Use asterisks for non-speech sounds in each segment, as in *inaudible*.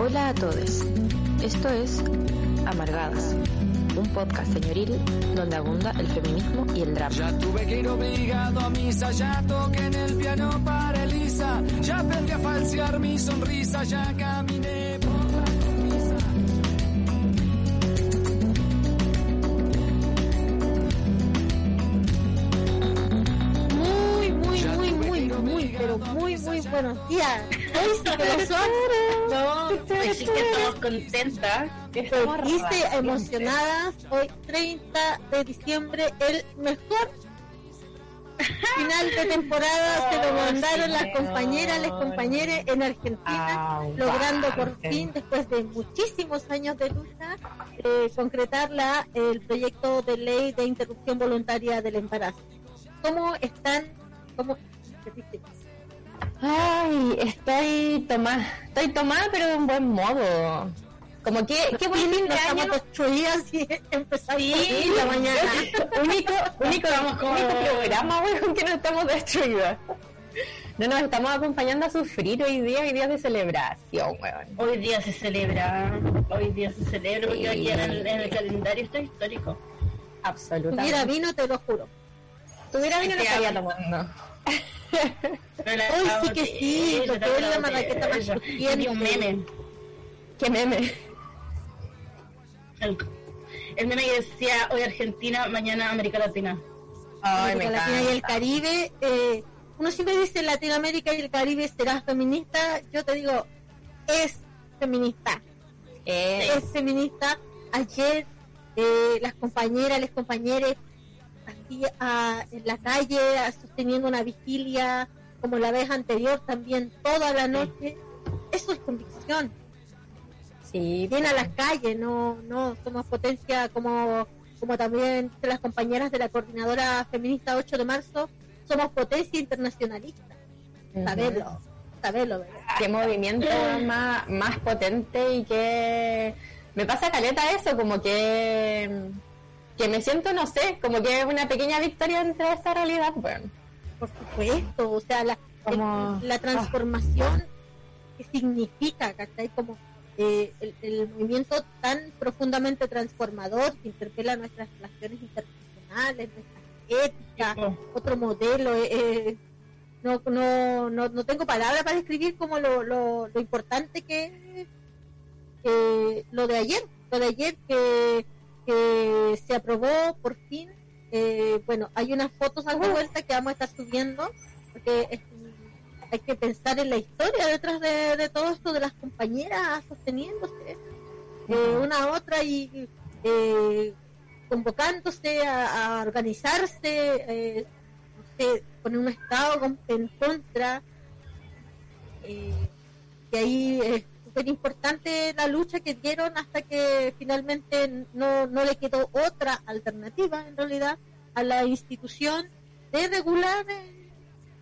Hola a todos. Esto es Amargadas, un podcast señoril donde abunda el feminismo y el drama. Ya tuve que ir obligado a misa, ya toqué en el piano para Elisa, ya aprendí a falsear mi sonrisa, ya caminé buenos *laughs* días. No, sí que estamos contentas. Renovadas. emocionadas. Hoy 30 de diciembre, el mejor final de temporada se lo *laughs* Oh, mandaron las compañeras, las compañeras en Argentina, Ah, logrando por fin, después de muchísimos años de lucha, eh, concretar la, el proyecto de ley de interrupción voluntaria del embarazo. ¿Cómo están? ¿Cómo? Ay, estoy tomada, estoy tomada pero de un buen modo. Como que, qué buen fin de año. estamos destruidas y *laughs* empezamos Sí, la mañana. *laughs* único, único, único programa, weón, que no estamos destruidas. No nos estamos acompañando a sufrir hoy día, hoy día de celebración, weón. Hoy día se celebra, hoy día se celebra porque Sí. aquí en el, en el calendario está histórico. Absolutamente. Tuviera vino, te lo juro. tuviera vino lo Sí, estaría tomando. La sí que sí, lo que es la marraqueta más crujiente. Un meme. Qué meme. El, el meme que decía hoy Argentina, mañana América Latina. Ay, me América Latina y el. Caribe. eh, uno siempre dice Latinoamérica y el Caribe será feminista. Yo te digo, es feminista. Es feminista. Ayer eh, las compañeras, los compañeros, ah, en la calle, sosteniendo una vigilia, como la vez anterior también, toda la noche. Eso es convicción. sí, bien a las calles, no, no somos potencia como, como también las compañeras de la coordinadora feminista 8 de marzo, somos potencia internacionalista. Ujú. Sabelo, sabelo, ¿verdad? qué movimiento más, más potente y que me pasa caleta eso, como que que me siento, no sé, como que es una pequeña victoria entre esa realidad, bueno. Por supuesto, o sea, la, Como- el- la transformación que significa, ¿cachai? Como eh, el, el movimiento tan profundamente transformador que interpela nuestras relaciones internacionales, nuestra ética, Tipo, otro modelo. eh, eh, no, no, no, no tengo palabras para describir como lo, lo, lo importante que, que lo de ayer, lo de ayer que, que se aprobó por fin. eh, bueno, hay unas fotos a la vuelta que vamos a estar subiendo porque es- hay que pensar en la historia detrás de, de todo esto de las compañeras sosteniéndose eh, una a otra y eh, convocándose a, a organizarse, eh, con un Estado con- en contra. Eh, y ahí es súper importante la lucha que dieron hasta que finalmente no, no le quedó otra alternativa, en realidad, a la institución de regular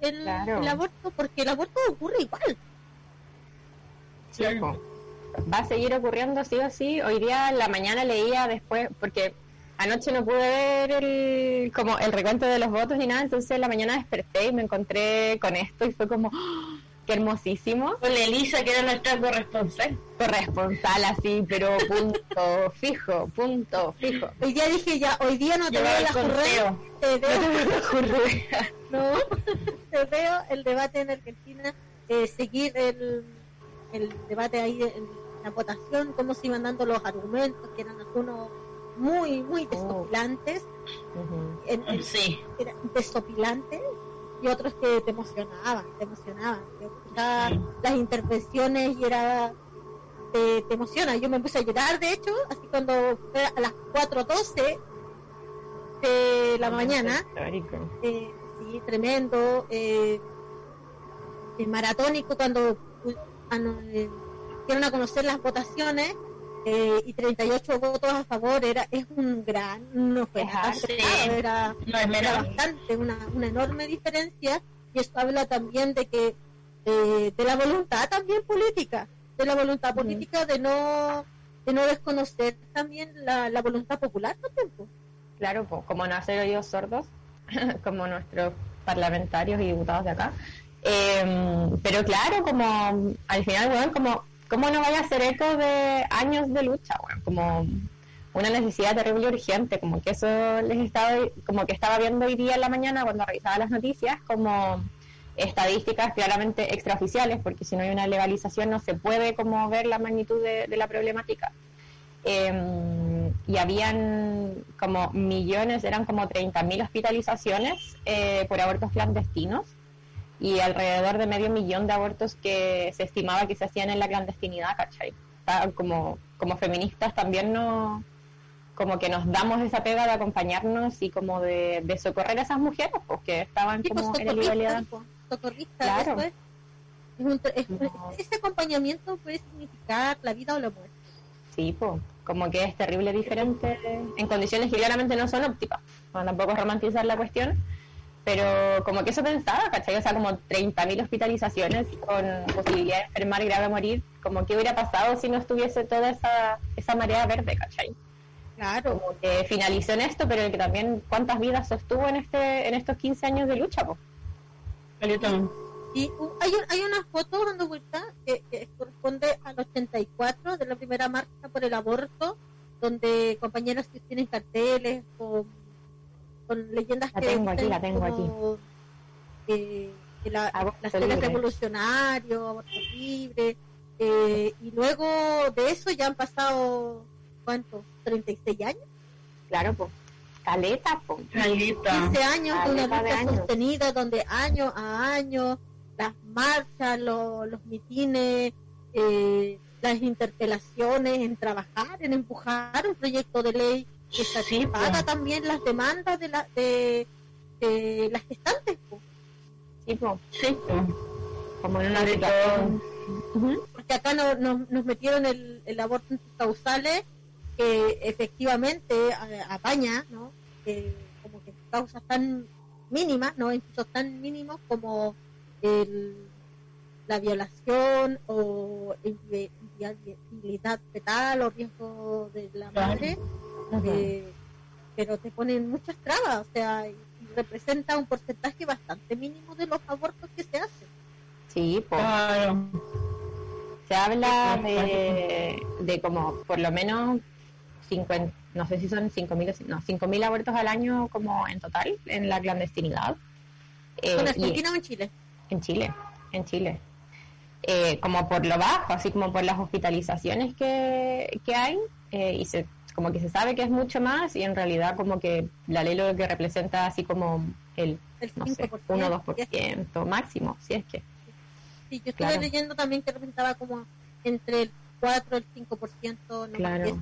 el, Claro. el aborto, porque el aborto ocurre igual. Sí. Va a seguir ocurriendo sí o sí. Hoy día en la mañana leía después, porque anoche no pude ver el, como el recuento de los votos ni nada, entonces en la mañana desperté y me encontré con esto y fue como, ¡ah! Qué hermosísimo. Con Elisa, que era nuestra corresponsal. Corresponsal así, pero punto *laughs* fijo, punto fijo. Hoy día dije ya, hoy día no te veo el la correa, te veo, *laughs* no, te veo el debate en Argentina, eh, seguir el, el debate ahí en la votación, cómo se iban dando los argumentos, que eran algunos muy, muy desopilantes, Ujú. en- en- Sí. desopilantes, y otros que te emocionaban, te emocionaban. Las intervenciones y era te, te emociona. Yo me puse a llorar, de hecho, así cuando fue a las 4.12 de la mañana, Histórico. eh, sí, tremendo, eh, eh, maratónico cuando ano- eh, dieron a conocer las votaciones eh, y 38 votos a favor, era es un gran, no fue era, No es era bastante, una, una enorme diferencia y esto habla también de que eh, de la voluntad también política, de la voluntad política de no de no desconocer también la, la voluntad popular también. pues. Claro, como no hacer oídos sordos, *laughs* como nuestros parlamentarios y diputados de acá. Eh, pero claro, como al final, bueno, como ¿cómo no vaya a ser eco de años de lucha, weón? Como una necesidad terrible y urgente, como que eso les estaba, como que estaba viendo hoy día en la mañana cuando revisaba las noticias, como estadísticas claramente extraoficiales, porque si no hay una legalización no se puede como ver la magnitud de, la problemática. Em, y habían como millones, eran como 30.000 hospitalizaciones eh, por abortos clandestinos y alrededor de medio millón de abortos que se estimaba que se hacían en la clandestinidad, ¿cachai? como, como feministas también no como que nos damos esa pega de acompañarnos y como de, socorrer a esas mujeres porque que estaban pues, como en ilegalidad. Socorrista, claro. es, ese acompañamiento puede significar la vida o la muerte. Sí, pues, como que es terrible diferente en condiciones que claramente no son óptimas. No, tampoco es romantizar la cuestión, pero como que eso pensaba, ¿cachai? O sea, como 30.000 hospitalizaciones con posibilidad de enfermar grave a morir, como que hubiera pasado si no estuviese toda esa, esa marea verde, ¿cachai? Claro. Como que finalizó en esto, pero que también cuántas vidas sostuvo en este en estos 15 años de lucha, pues. Y uh, hay, hay una foto dando vuelta que, corresponde al 84 de la primera marcha por el aborto, donde compañeros que tienen carteles con, con leyendas la tengo aquí, la tengo aquí. Eh, la, las revolucionario, aborto libre, eh, y luego de eso ya han pasado, ¿cuántos? 36 años. Claro, pues. Caleta, pues. 15 años de una lucha sostenida donde año a año las marchas, los, los mitines, eh, las interpelaciones en trabajar, en empujar un proyecto de ley que satisfaga también las demandas de, la, de, las gestantes. Sí, pues. Sí, Como en una situación. Porque acá no, nos metieron el, el aborto en sus causales que efectivamente eh, apaña, ¿no? como que causas tan mínimas, ¿no? Incluso tan mínimos como el, la violación o inviabilidad fetal o riesgo de la madre, eh, pero te ponen muchas trabas, o sea, y, representa un porcentaje bastante mínimo de los abortos que se hacen. Sí, pues. Se habla de, de como por lo menos 50, no sé si son 5.000 no, 5.000 abortos al año como en total en la clandestinidad. Eh, ¿En Argentina o en Chile? En Chile, en Chile. Eh, como por lo bajo, así como por las hospitalizaciones que, que hay, eh, y se, como que se sabe que es mucho más, y en realidad como que la ley lo que representa así como el, no sé, 1 o 2% máximo, si es que. Sí, yo estuve leyendo también que representaba como entre el 4 y el 5%, no claro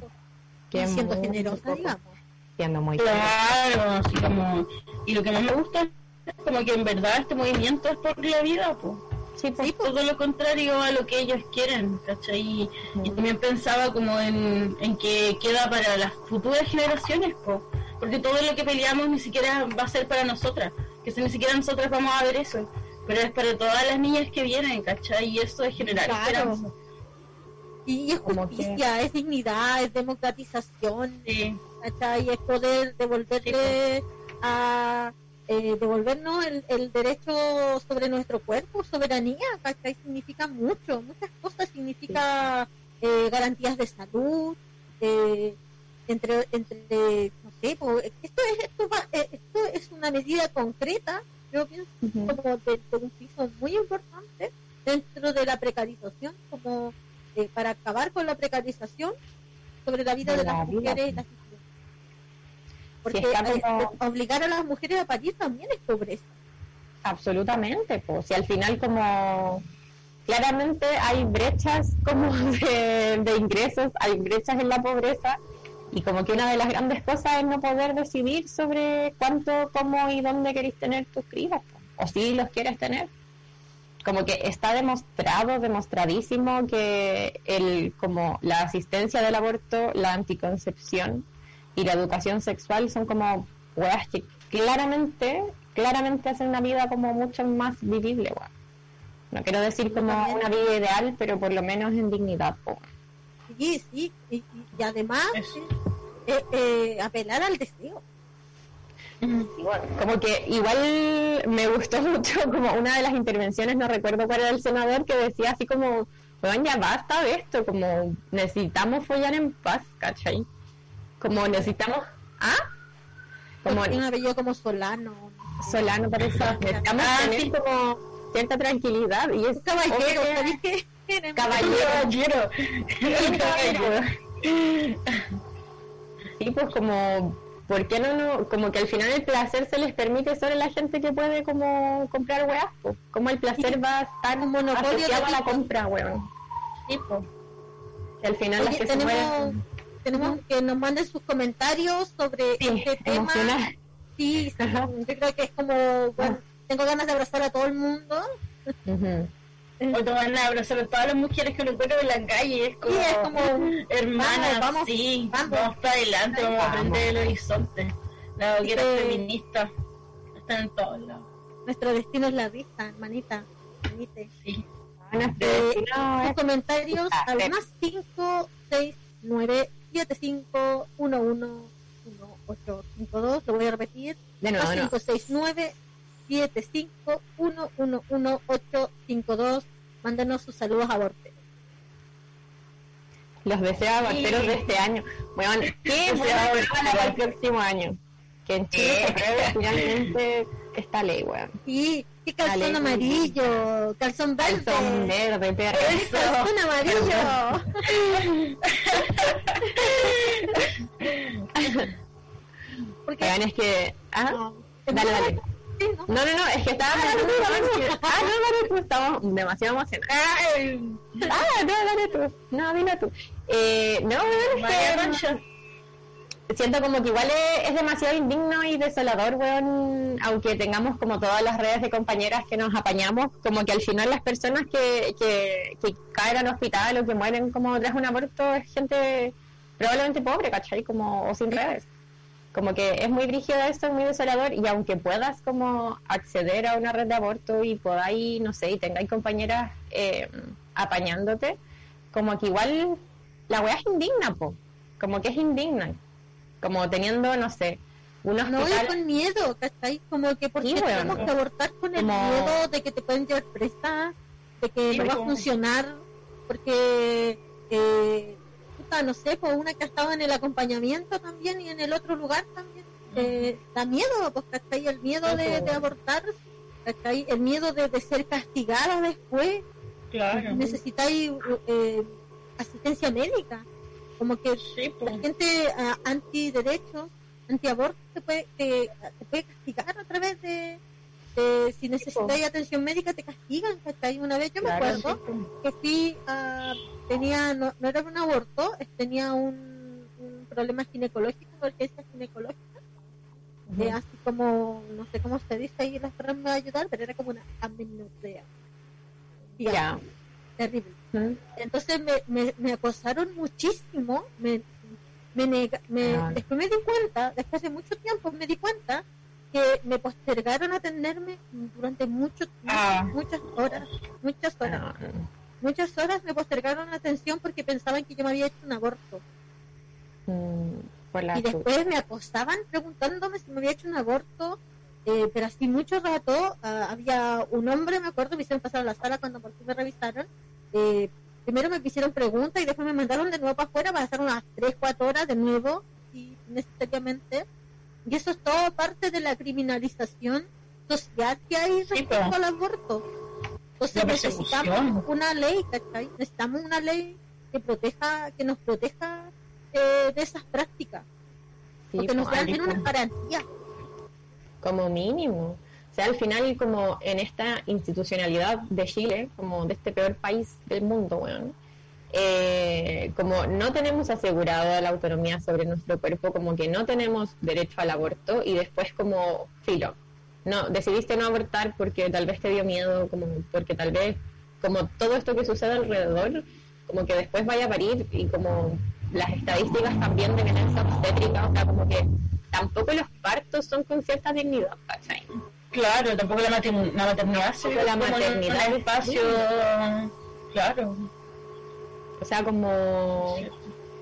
siendo generosa, digamos. Siendo muy claro, así como. Y lo que más me gusta es como que en verdad este movimiento es por la vida, pues. Sí, pues, todo lo contrario a lo que ellos quieren, ¿cachai? Y, también pensaba como en, en, que queda para las futuras generaciones, pues. Porque todo lo que peleamos ni siquiera va a ser para nosotras, que si ni siquiera nosotras vamos a ver eso, pero es para todas las niñas que vienen, ¿cachai? Y eso es generar esperanza. Y es justicia, es dignidad, es democratización, sí. Y es poder devolverle a eh, devolvernos el, derecho sobre nuestro cuerpo, soberanía, ¿cachai? Significa mucho, muchas cosas, significa eh, garantías de salud, eh, entre, entre, no sé, esto es, esto, eh, esto es una medida concreta, yo pienso, como de, de un piso muy importante dentro de la precarización, como eh, para acabar con la precarización sobre la vida de, las mujeres y las Porque eh, obligar a las mujeres a parir también es pobreza. Absolutamente, pues si al final como claramente hay brechas como *laughs* de, ingresos, hay brechas en la pobreza y como que una de las grandes cosas es no poder decidir sobre cuánto, cómo y dónde queréis tener tus crías, o si los quieres tener. Como que está demostrado, demostradísimo que el, como la asistencia del aborto, la anticoncepción y la educación sexual son como weas que claramente, claramente hacen una vida como mucho más vivible, No quiero decir como una vida ideal, pero por lo menos en dignidad, Sí, sí, y, además eh, eh, apelar al deseo. Como que igual me gustó *laughs* mucho como una de las intervenciones, no recuerdo cuál era el senador, que decía así como, weón, ya basta de esto, como necesitamos follar en paz, ¿cachai? Como necesitamos, ¿ah? Como un apellido como Solano. Solano, parece. Necesitamos ah, tener como cierta tranquilidad y es caballero. *laughs* *laughs* Caballero. Caballero. Sí, pues como ¿por qué no, no, como que al final el placer se les permite solo a la gente que puede como comprar weas? Como el placer va a estar un monopolio a la compra, weón. Sí, Que al final las que tenemos, tenemos que nos manden sus comentarios sobre este tema. Sí, yo creo que es como, bueno, tengo ganas de abrazar a todo el mundo. O tomar a abrazar a todas las mujeres que lo encuentran en la calle. Es como, es como hermanas, vamos, sí, vamos, para adelante, vamos, a aprender el horizonte. La hoguera feminista están en todos lados. Nuestro destino es la risa, hermanita. Hermanite. Sí. Eh, comentarios al más 5, 6, 9, 7, 5, 1, 1, 1, 8, 5, 2. Lo voy a repetir. De nuevo, más 5, 6, 9, 7, 5, 1, 1, 1, 8, 5, 2 mándenos sus saludos a Borteros. Los deseo a Borteros de este año. Bueno, *laughs* ¿qué bueno para el próximo año? Que en Chile se finalmente esta ley, weón. Sí, qué calzón amarillo, calzón verde. Calzón verde, perro. *laughs* Calzón amarillo. *laughs* Porque es que... Ah, dale, dale. ¿no? no, no, es que estaba Ah, no, dale tú, estamos demasiado emocionados. Ah, no, dale tú. No, dile tú. Eh, no, es que siento como que igual es, demasiado indigno y desolador, weón, aunque tengamos como todas las redes de compañeras que nos apañamos, como que al final las personas que, que, caen al hospital o que mueren como tras un aborto es gente probablemente pobre, ¿cachai? Como, o sin redes como que es muy rígido esto, es muy desolador y aunque puedas como acceder a una red de aborto y podáis, no sé, y tengáis compañeras eh, apañándote, como que igual la weá es indigna, po. como que es indigna, como teniendo, no sé, unos No, y con miedo, ¿cachai? Como que porque tenemos que abortar con el miedo de que te pueden llevar presa, de que no va a funcionar, porque... Eh, no sé, pues una que ha estado en el acompañamiento también y en el otro lugar también, eh, da miedo, pues, ¿cachai? El miedo de, de abortar, ¿cachai? El miedo de, ser castigada después. Claro. Necesitáis eh, asistencia médica. Como que la gente uh, antiderechos, antiaborto, te puede, te, puede castigar a través de, si necesitáis atención médica te castigan, ¿cachai? Una vez yo me acuerdo que sí uh, tenía, no, no, era un aborto, tenía un, un problema ginecológico, urgencia ginecológica, uh así como, no sé cómo se dice ahí, las personas me va a ayudar, pero era como una amenorrea. Ya. Terrible. Entonces me, me, me, acosaron muchísimo, me, me, me ah. después me di cuenta, después de mucho tiempo me di cuenta que me postergaron a atenderme durante mucho, ah. muchas horas, muchas horas. Ah muchas horas me postergaron la atención porque pensaban que yo me había hecho un aborto. Mm, y después me acosaban preguntándome si me había hecho un aborto, eh, pero así mucho rato ah, había un hombre, me acuerdo, me hicieron pasar a la sala cuando por fin me revisaron. Eh, primero me hicieron preguntas y después me mandaron de nuevo para afuera para hacer unas 3, 4 horas de nuevo, y necesariamente. Y eso es todo parte de la criminalización social que hay respecto al aborto entonces necesitamos una ley, ¿cachai? Necesitamos una ley que proteja, que nos proteja eh, de esas prácticas. Sí, porque nos dan una garantía. Como mínimo. O sea, al final, como en esta institucionalidad de Chile, como de este peor país del mundo, bueno, eh, como no tenemos asegurado la autonomía sobre nuestro cuerpo, como que no tenemos derecho al aborto y después como filo, no decidiste no abortar porque tal vez te dio miedo, como porque tal vez como todo esto que sucede alrededor, como que después vaya a parir y como las estadísticas también de violencia obstétrica, o sea, como que tampoco los partos son con cierta dignidad, Claro, tampoco la, maternidad, la maternidad, la maternidad. el espacio, claro. O sea, como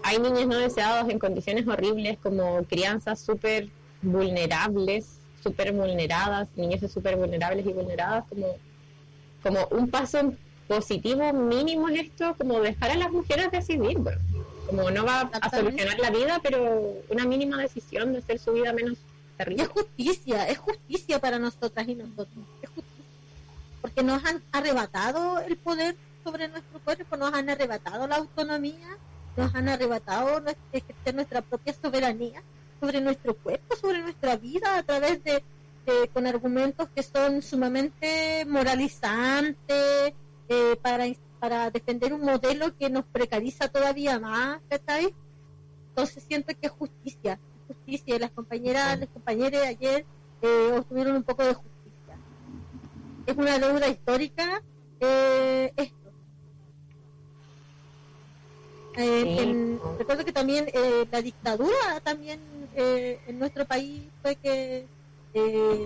hay niños no deseados en condiciones horribles, como crianzas súper vulnerables, súper vulneradas, niños súper vulnerables y vulneradas, como, como un paso positivo mínimo en esto, como dejar a las mujeres decidir, bueno, como no va a solucionar la vida, pero una mínima decisión de hacer su vida menos terrible. es justicia, es justicia para nosotras y nosotros, es justicia, porque nos han arrebatado el poder sobre nuestro cuerpo, nos han arrebatado la autonomía, nos han arrebatado nuestra, nuestra propia soberanía sobre nuestro cuerpo, sobre nuestra vida a través de, con argumentos que son sumamente moralizantes eh, para para defender un modelo que nos precariza todavía más, ¿cachai? Entonces siento que es justicia, justicia, y las compañeras, las compañeros ayer eh, obtuvieron un poco de justicia. Es una deuda histórica eh, esto. Eh, recuerdo que también eh, la dictadura también eh, en nuestro país fue que eh,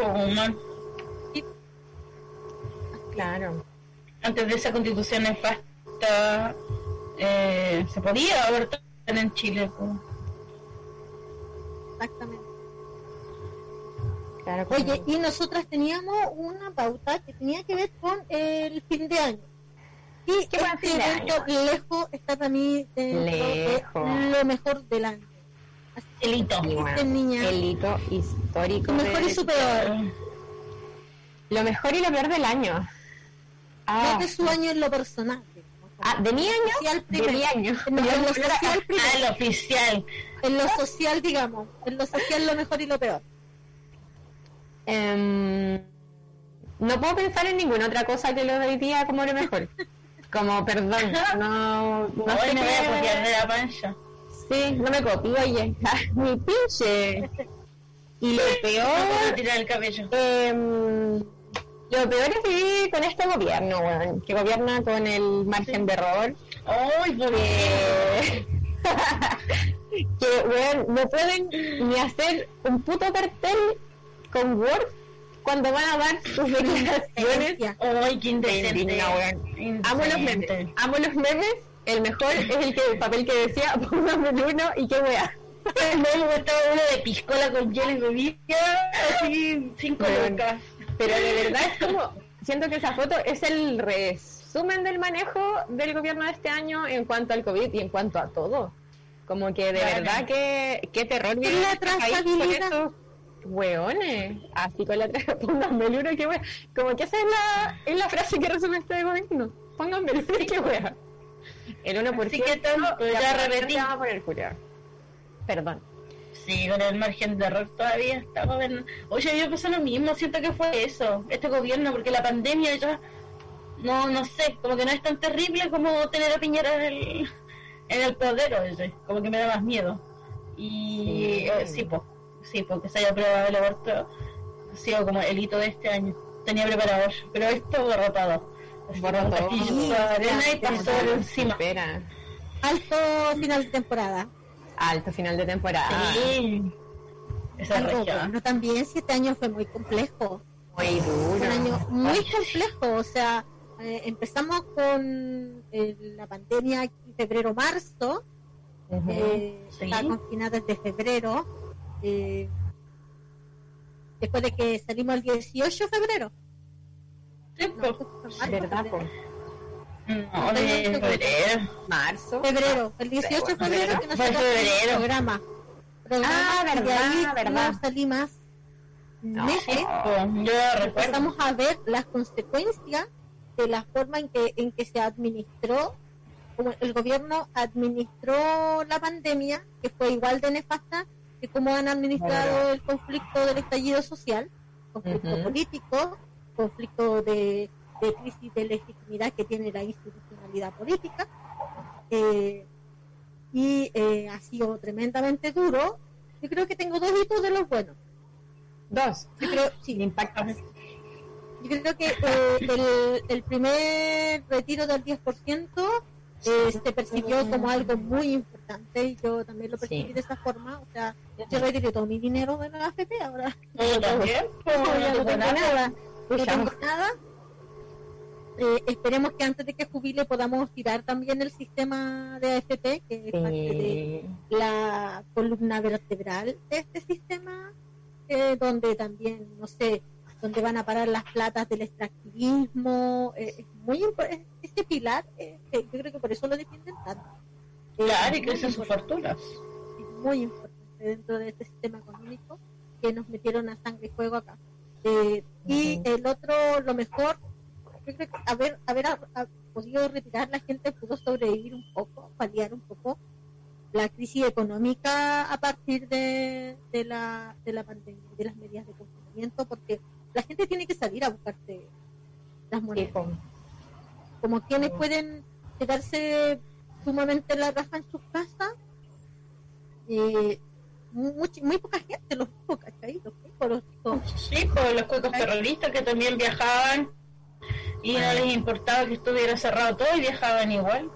claro antes de esa constitución nefasta eh, se podía abortar en Chile. Exactamente. Oye, y nosotras teníamos una pauta que tenía que ver con el fin de año. Y ¿Qué este evento lejos está para mí de lo mejor del año. el hito. el hito histórico. Lo mejor y su peor. Lo mejor y lo peor del año. Ah. de su año en lo personal. Ah, ¿de mi año? de mi año. En, lo *laughs* social primero. Ah, lo oficial. En lo social, digamos. En lo social lo mejor y lo peor. Um, no puedo pensar en ninguna otra cosa que lo de hoy día como lo mejor. como, perdón, *laughs* no... No Hoy me voy a copiar de la pancha. Sí, no me copio, oye. Mi pinche. *laughs* Y lo peor... tirar el cabello. Eh, lo peor es vivir con este gobierno, bueno, que gobierna con el margen de error. ¡Ay, *laughs* que... que, bueno, no pueden ni hacer un puto cartel con Word cuando van a dar sus declaraciones. ¡Ay, qué indecente! Amo los memes. Amo los memes. El mejor es el, que, el papel que decía, *laughs* póngame el uno y qué wea. Me gustaba uno de piscola con geles de así, cinco lucas pero de verdad es como, siento que esa foto es el resumen del manejo del gobierno de este año en cuanto al COVID y en cuanto a todo. Como que de verdad que qué terror viene la trazabilidad. estos hueones. Así con la *laughs* pónganme el uno que wea. Como que esa es la, es la frase que resume este gobierno. Pónganme el uno que wea. El 1% Así que todo, ya repetí. Vamos a poner Perdón. Sí, con el margen de error todavía estamos en... Oye, yo pensé lo mismo, siento que fue eso, este gobierno, porque la pandemia ya, no no sé, como que no es tan terrible como tener a Piñera en el, en el poder, oye, como que me da más miedo. Y sí, pues, sí, porque se haya aprobado el aborto ha sido como el hito de este año. Tenía preparado, pero esto derrotado. Borrado. y pasó encima. Espera. Alto final de temporada alto final de temporada. Sí. Esa bueno, también siete años fue muy complejo. Muy duro. Un año muy complejo, o sea, eh, empezamos con eh, la pandemia en febrero-marzo, eh, está confinada desde febrero, eh, después de que salimos el 18 de febrero. Sí, no, ¿verdad? No, de febrero. Marzo. Febrero, el 18 de febrero que nos sacó el programa. Ah, verdad, verdad. No salí más meses. yo empezamos a ver las consecuencias de la forma en que, en que se administró, como el gobierno administró la pandemia, que fue igual de nefasta que cómo han administrado el conflicto del estallido social, conflicto político, conflicto de de crisis de legitimidad que tiene la institucionalidad política eh, y eh, ha sido tremendamente duro. Yo creo que tengo dos hitos de los buenos. Dos. Yo creo, sí. Impacta. Yo creo que eh, el, el, primer retiro del 10% se percibió como algo muy importante y yo también lo percibí de esa forma. O sea, yo retiré todo mi dinero de la AFP ahora. *laughs* También. no, tengo nada. No tengo nada eh, esperemos que antes de que jubile podamos tirar también el sistema de AFP, que es parte de la columna vertebral de este sistema, eh, donde también, no sé, donde van a parar las platas del extractivismo. Eh, es muy es, este pilar, eh, yo creo que por eso lo defienden tanto. Claro, y crecen sus fortunas. Es muy importante dentro de este sistema económico que nos metieron a sangre y fuego acá. Eh, y el otro, lo mejor, creo que haber, haber podido retirar la gente pudo sobrevivir un poco, paliar un poco la crisis económica a partir de, de, la, de la pandemia, de las medidas de confinamiento, porque la gente tiene que salir a buscarse las monedas. Como quienes pueden quedarse sumamente la raja en sus casas, eh, muy, muy, poca gente, los pocos, ¿cachai? Los los Sí, pues los cuicos terroristas que también viajaban y no les importaba que estuviera cerrado todo y viajaban igual.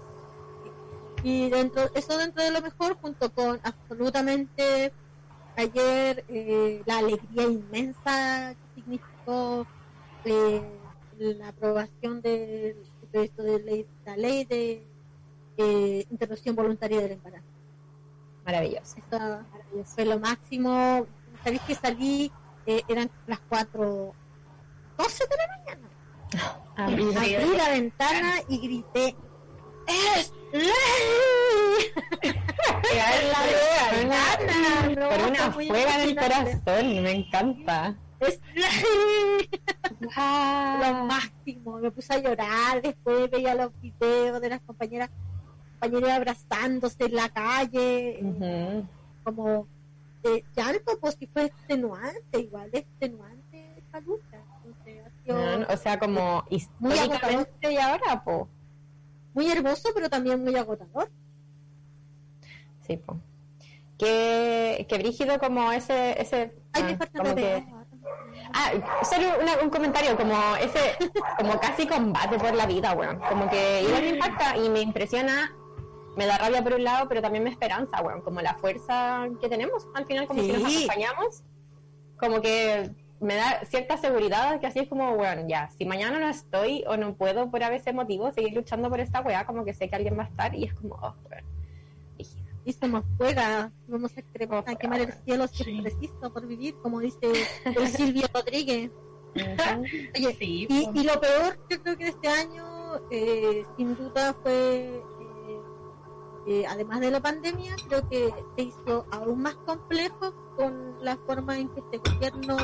Y dentro eso dentro de lo mejor, junto con absolutamente ayer eh, la alegría inmensa que significó eh, la aprobación del proyecto de ley, la ley de eh, interrupción voluntaria del embarazo. Maravilloso. Esto fue lo máximo. Sabéis que salí, eh, eran las 4, 12 de la mañana. Abrí, la ventana y grité, ¡Es ley! Por una fuega en el corazón, me encanta. Es ley. Lo máximo. Me puse a llorar, después veía los videos de las compañeras compañeras abrazándose en la calle, como eh, llanto, pues que fue extenuante, igual extenuante esta o sea, como históricamente y ahora, po. Muy hermoso, pero también muy agotador. Sí, po. Que, que brígido como ese... ese Ay, me ah, falta que... Ah, solo un comentario, como ese, como casi combate por la vida, bueno, como que igual me impacta y me impresiona me da rabia por un lado, pero también me esperanza, bueno, como la fuerza que tenemos al final, como si nos acompañamos, como que me da cierta seguridad que así es como, bueno, ya, si mañana no estoy o no puedo por a veces motivo seguir luchando por esta weá, como que sé que alguien va a estar y es como, oh, bueno, y somos fuega, vamos a, quemar el cielo si es preciso por vivir, como dice el *laughs* Silvio Rodríguez. Oye, y, y, lo peor, yo creo que este año, eh, sin duda, fue eh, además de la pandemia, creo que se hizo aún más complejo con la forma en que este gobierno,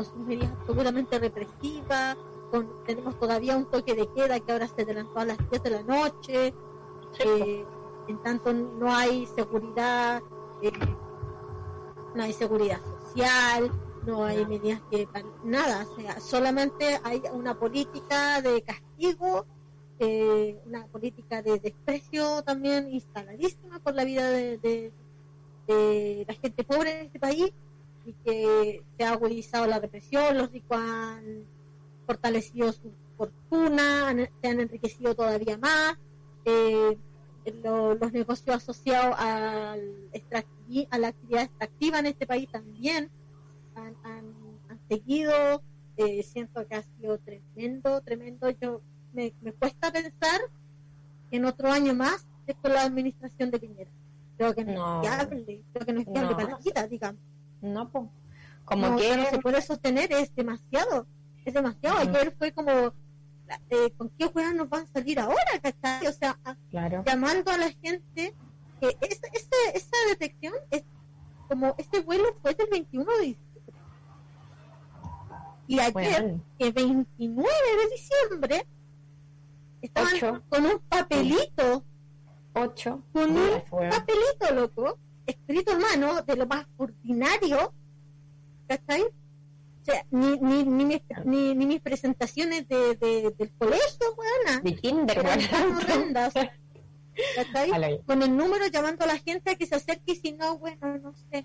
con sus medidas seguramente represivas, con, tenemos todavía un toque de queda que ahora se adelantó a las 10 de la noche, eh, en tanto no hay seguridad, eh, no hay seguridad social, no hay medidas que nada, o sea, solamente hay una política de castigo eh, una política de desprecio también instaladísima por la vida de, la gente pobre en este país y que se ha agudizado la represión, los ricos han fortalecido su fortuna, se han enriquecido todavía más, eh, los negocios asociados al a la actividad extractiva en este país también han, seguido, eh, siento que ha sido tremendo, tremendo. Yo me, cuesta pensar en otro año más con la administración de Piñera. Creo que no, es viable, creo que no es viable para la vida, digamos. No, pues. Como que no se puede sostener, es demasiado, es demasiado. Ayer fue como, eh, ¿con qué juegas nos van a salir ahora? ¿cachai? O sea, llamando a la gente, que esa, esa, detección es como, este vuelo fue del 21 de diciembre. Y ayer, el 29 de diciembre, Estaban con un papelito. Ocho. Con un papelito, loco, escrito en mano, de lo más ordinario. ¿Cachai? O sea, ni, ni, ni, mis, ni, ni mis presentaciones de, de, del colegio, weona. De kinder, horrendas. ¿Cachai? Con el número llamando a la gente a que se acerque y si no, bueno, no sé.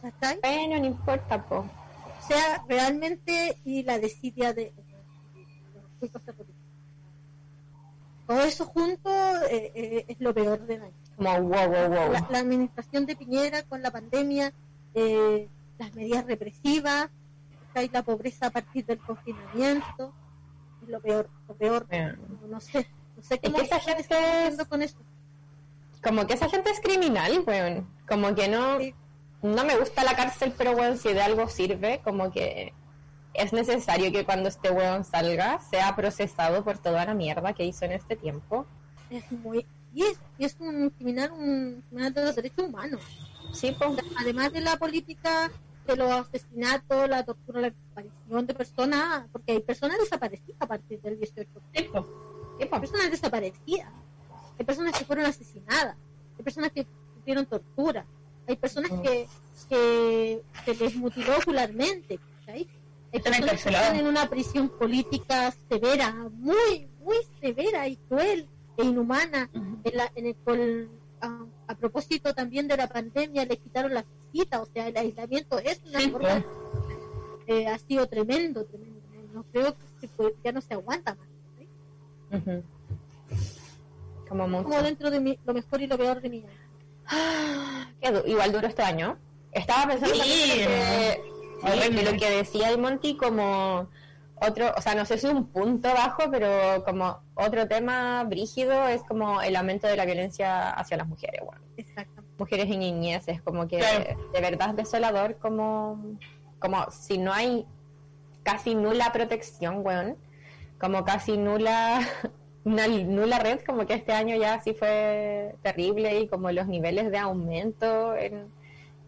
¿Cachai? Bueno, no importa, po. O sea, realmente, y la desidia de, todo eso junto eh, eh, es lo peor del año. La, administración de Piñera con la pandemia, eh, las medidas represivas, la pobreza a partir del confinamiento, es lo peor, lo peor. No, sé, no sé cómo esa gente está con eso. Como que esa gente es criminal, weón. Como que no, no me gusta la cárcel, pero bueno, si de algo sirve, como que es necesario que cuando este weón salga sea procesado por toda la mierda que hizo en este tiempo. Es muy... Y es, es un criminal, un criminal de los derechos humanos. Sí, pues. Además de la política de los asesinatos, la tortura, la desaparición de personas, porque hay personas desaparecidas a partir del 18 Sí, pues. Hay personas desaparecidas, hay personas que fueron asesinadas, hay personas que sufrieron tortura, hay personas que, que se les mutiló ocularmente. Hay personas que están en una prisión política severa, muy, muy severa y cruel e inhumana. en la, en el, con, a, a, propósito también de la pandemia, le quitaron la visita, o sea, el aislamiento es una Sí, forma, eh, ha sido tremendo, tremendo. No creo que se puede- ya no se aguanta más. Como mucho. Como dentro de mi, lo mejor y lo peor de mi. Qué du- igual duro este año. Estaba pensando Sí. también que, Horrible. que lo que decía el Monty como otro, o sea, no sé si un punto bajo, pero como otro tema brígido es como el aumento de la violencia hacia las mujeres, bueno, mujeres y niñez, es como que Claro. de verdad es desolador como, como si no hay casi nula protección, weón, como casi nula *laughs* una nula red, como que este año ya sí fue terrible y como los niveles de aumento en,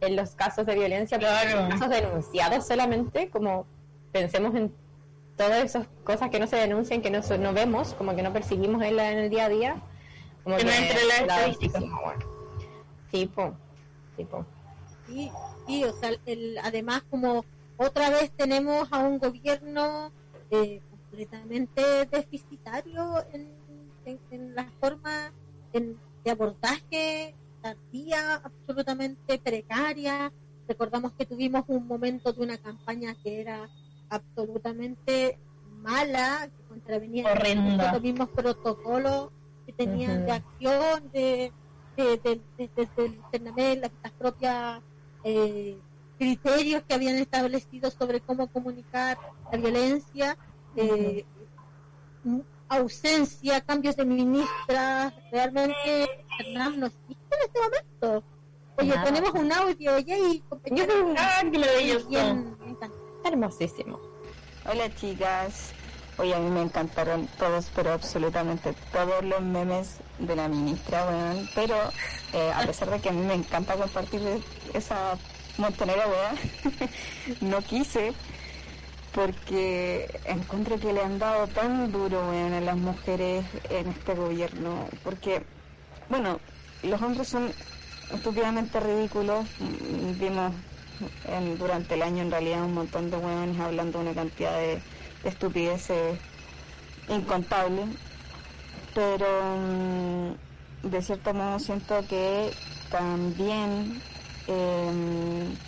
en los casos de violencia, Claro. casos denunciados solamente, como pensemos en todas esas cosas que no se denuncian, que no, no vemos, como que no percibimos en, la- en el día a día. Como Que no entre la la- estadística. Sí, po. Sí. Sí, sí, o sea, el, además como otra vez tenemos a un gobierno eh, completamente deficitario en, en, en la forma en- de abordaje, tardía, absolutamente precaria. Recordamos que tuvimos un momento de una campaña que era absolutamente mala, que contravenía Horrenda. los mismos protocolos que tenían de acción, de, de, de- de- desde el CERNAMEL, las, las propias eh, criterios que habían establecido sobre cómo comunicar la violencia, eh, ausencia, cambios de ministras, realmente Fernández no existe en este momento. Oye, Nada. tenemos un audio, y compañeros. Ah, Hermosísimo. Hola chicas, hoy a mí me encantaron todos, pero absolutamente todos los memes de la ministra, weón. Pero eh, a pesar de que a mí me encanta compartir esa montonera, *laughs* no quise porque encuentro que le han dado tan duro, weón, a las mujeres en este gobierno. Porque, bueno, los hombres son estúpidamente ridículos. Mm, Vimos durante el año en realidad un montón de hueones hablando una cantidad de, de estupideces incontables. Pero mm, de cierto modo siento que también em,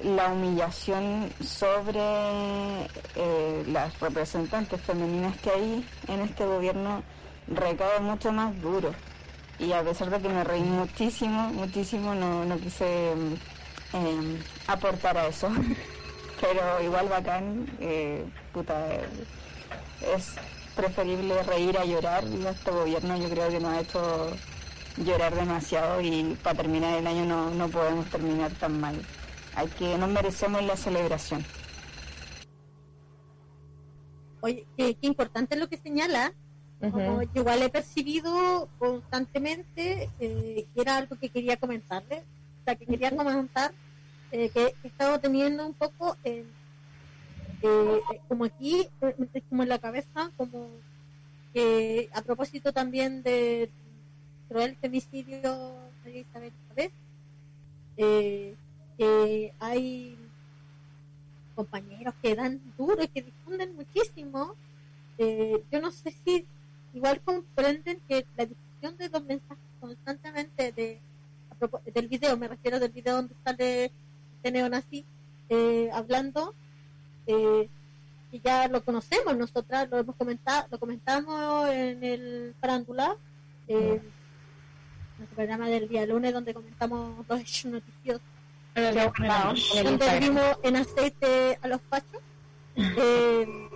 la humillación sobre eh, las representantes femeninas que hay en este gobierno recae mucho más duro. Y a pesar de que me reí muchísimo, muchísimo, no, no quise em, aportar a eso. *laughs* Pero igual bacán, eh, puta, eh, es preferible reír a llorar y este gobierno yo creo que nos ha hecho llorar demasiado y para terminar el año no, no podemos terminar tan mal. Hay que, nos merecemos la celebración. Oye, qué, qué importante es lo que señala. Como Ujú. yo igual he percibido constantemente, eh, que era algo que quería comentarle, sea, que quería comentar, eh, que he estado teniendo un poco, eh, eh, como aquí, eh, como en la cabeza, como que a propósito también del cruel femicidio de Isabel Chávez, eh, que hay compañeros que dan duro y que difunden muchísimo. Eh, yo no sé si igual comprenden que la difusión de los mensajes constantemente de del video, me refiero del video donde sale este neonazi eh, hablando, eh, que ya lo conocemos nosotras, lo hemos comentado, lo comentamos en el Farándula, eh, nuestro programa del día lunes donde comentamos los hechos noticiosos el donde vimos en aceite a los fachos. *laughs* eh,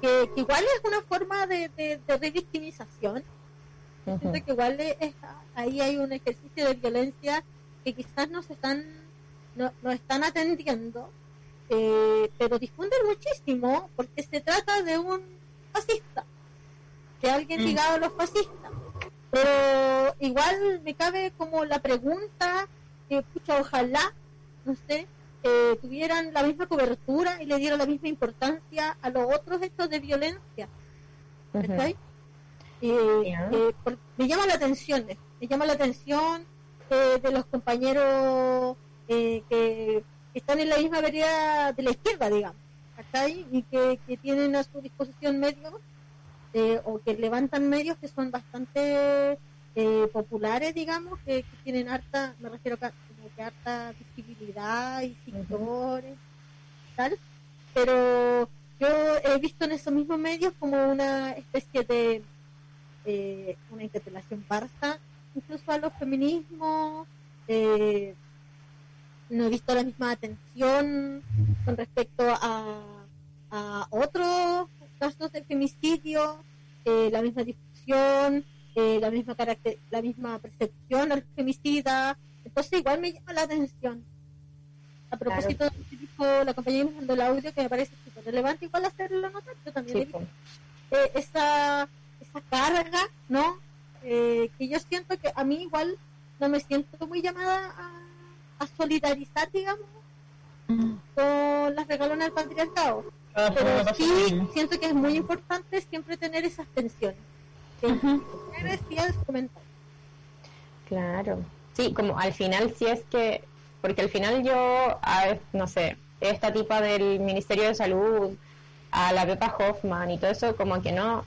que, que igual es una forma de, de, de revictimización. Siento que igual es- ahí hay un ejercicio de violencia que quizás nos están no, nos están atendiendo eh, pero difunden muchísimo porque se trata de un fascista, de alguien mm. ligado a los fascistas. Pero igual me cabe como la pregunta que, pucha, ojalá, no sé, eh, tuvieran la misma cobertura y le dieran la misma importancia a los otros hechos de violencia. Uh me llama la atención, me llama la atención de los compañeros que, están en la misma vereda de la izquierda, digamos, y que, tienen a su disposición medios o que levantan medios que son bastante populares, digamos, que, tienen harta, me refiero a como que harta visibilidad y seguidores, tal, pero yo he visto en esos mismos medios como una especie de eh, una interpelación parsa, incluso a los feminismos. Eh, no he visto la misma atención con respecto a, a otros casos de femicidio, eh, la misma discusión, la misma carácter, la misma percepción al femicida. Entonces igual me llama la atención. A propósito de lo que dijo la compañera me el audio, que me parece súper relevante, igual hacerlo notar, yo también he visto esa esa carga, ¿no? Eh, que yo siento que a mí igual no me siento muy llamada a, solidarizar, digamos, mm. con las regalonas del patriarcado. Ah, pero sí siento que es muy importante siempre tener esas tensiones. Claro. Sí, como al final si es que, porque al final yo, a, no sé, esta tipa del Ministerio de Salud, a la Pepa Hoffman y todo eso, como que no,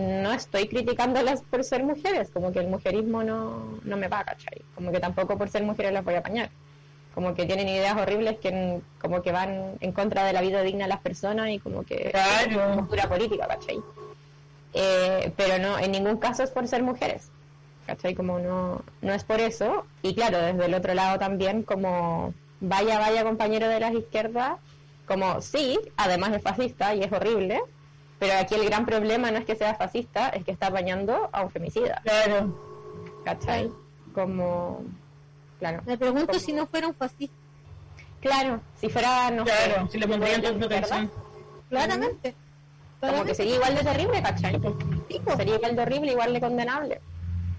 no estoy criticándolas por ser mujeres, como que el mujerismo no, no me va, ¿cachai? Como que tampoco por ser mujeres las voy a apañar. Como que tienen ideas horribles que como que van en contra de la vida digna de las personas y como que claro. es postura política, ¿cachai? Eh, pero no, en ningún caso es por ser mujeres, ¿cachai? Como no, no es por eso. Y claro, desde el otro lado también como vaya, vaya compañero de las izquierdas, como sí, además es fascista y es horrible, pero aquí el gran problema no es que sea fascista, es que está apañando a un femicida. Claro. ¿Cachai? Como. Claro. Me pregunto si no fuera un fascista. Claro, si fuera. No claro, si le pondrían tanta atención. Claramente. Como que sería igual de terrible, ¿cachai? Tipo. Sería igual de horrible, igual de condenable.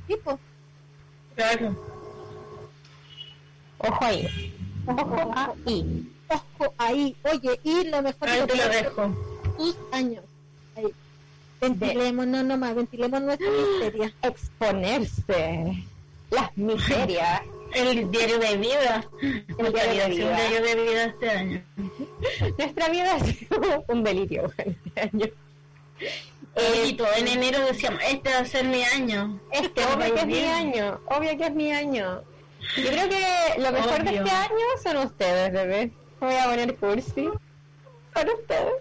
Tipo. Claro. Ojo ahí. Ojo ahí. Ojo ahí. Oye, y lo mejor ahí te lo dejo. Tus años. Ventilemos, no, no más, ventilemos nuestra miseria. Exponerse. Las miserias. *laughs* El diario de vida. El diario de vida. diario de vida este año. *laughs* Nuestra vida ha sido un delirio este año. Eh, en enero decíamos, este va a ser mi año. Este, obvio que es mi año, obvio que es mi año. Yo creo que lo mejor de este año son ustedes, bebé. Voy a poner cursi. Son ustedes.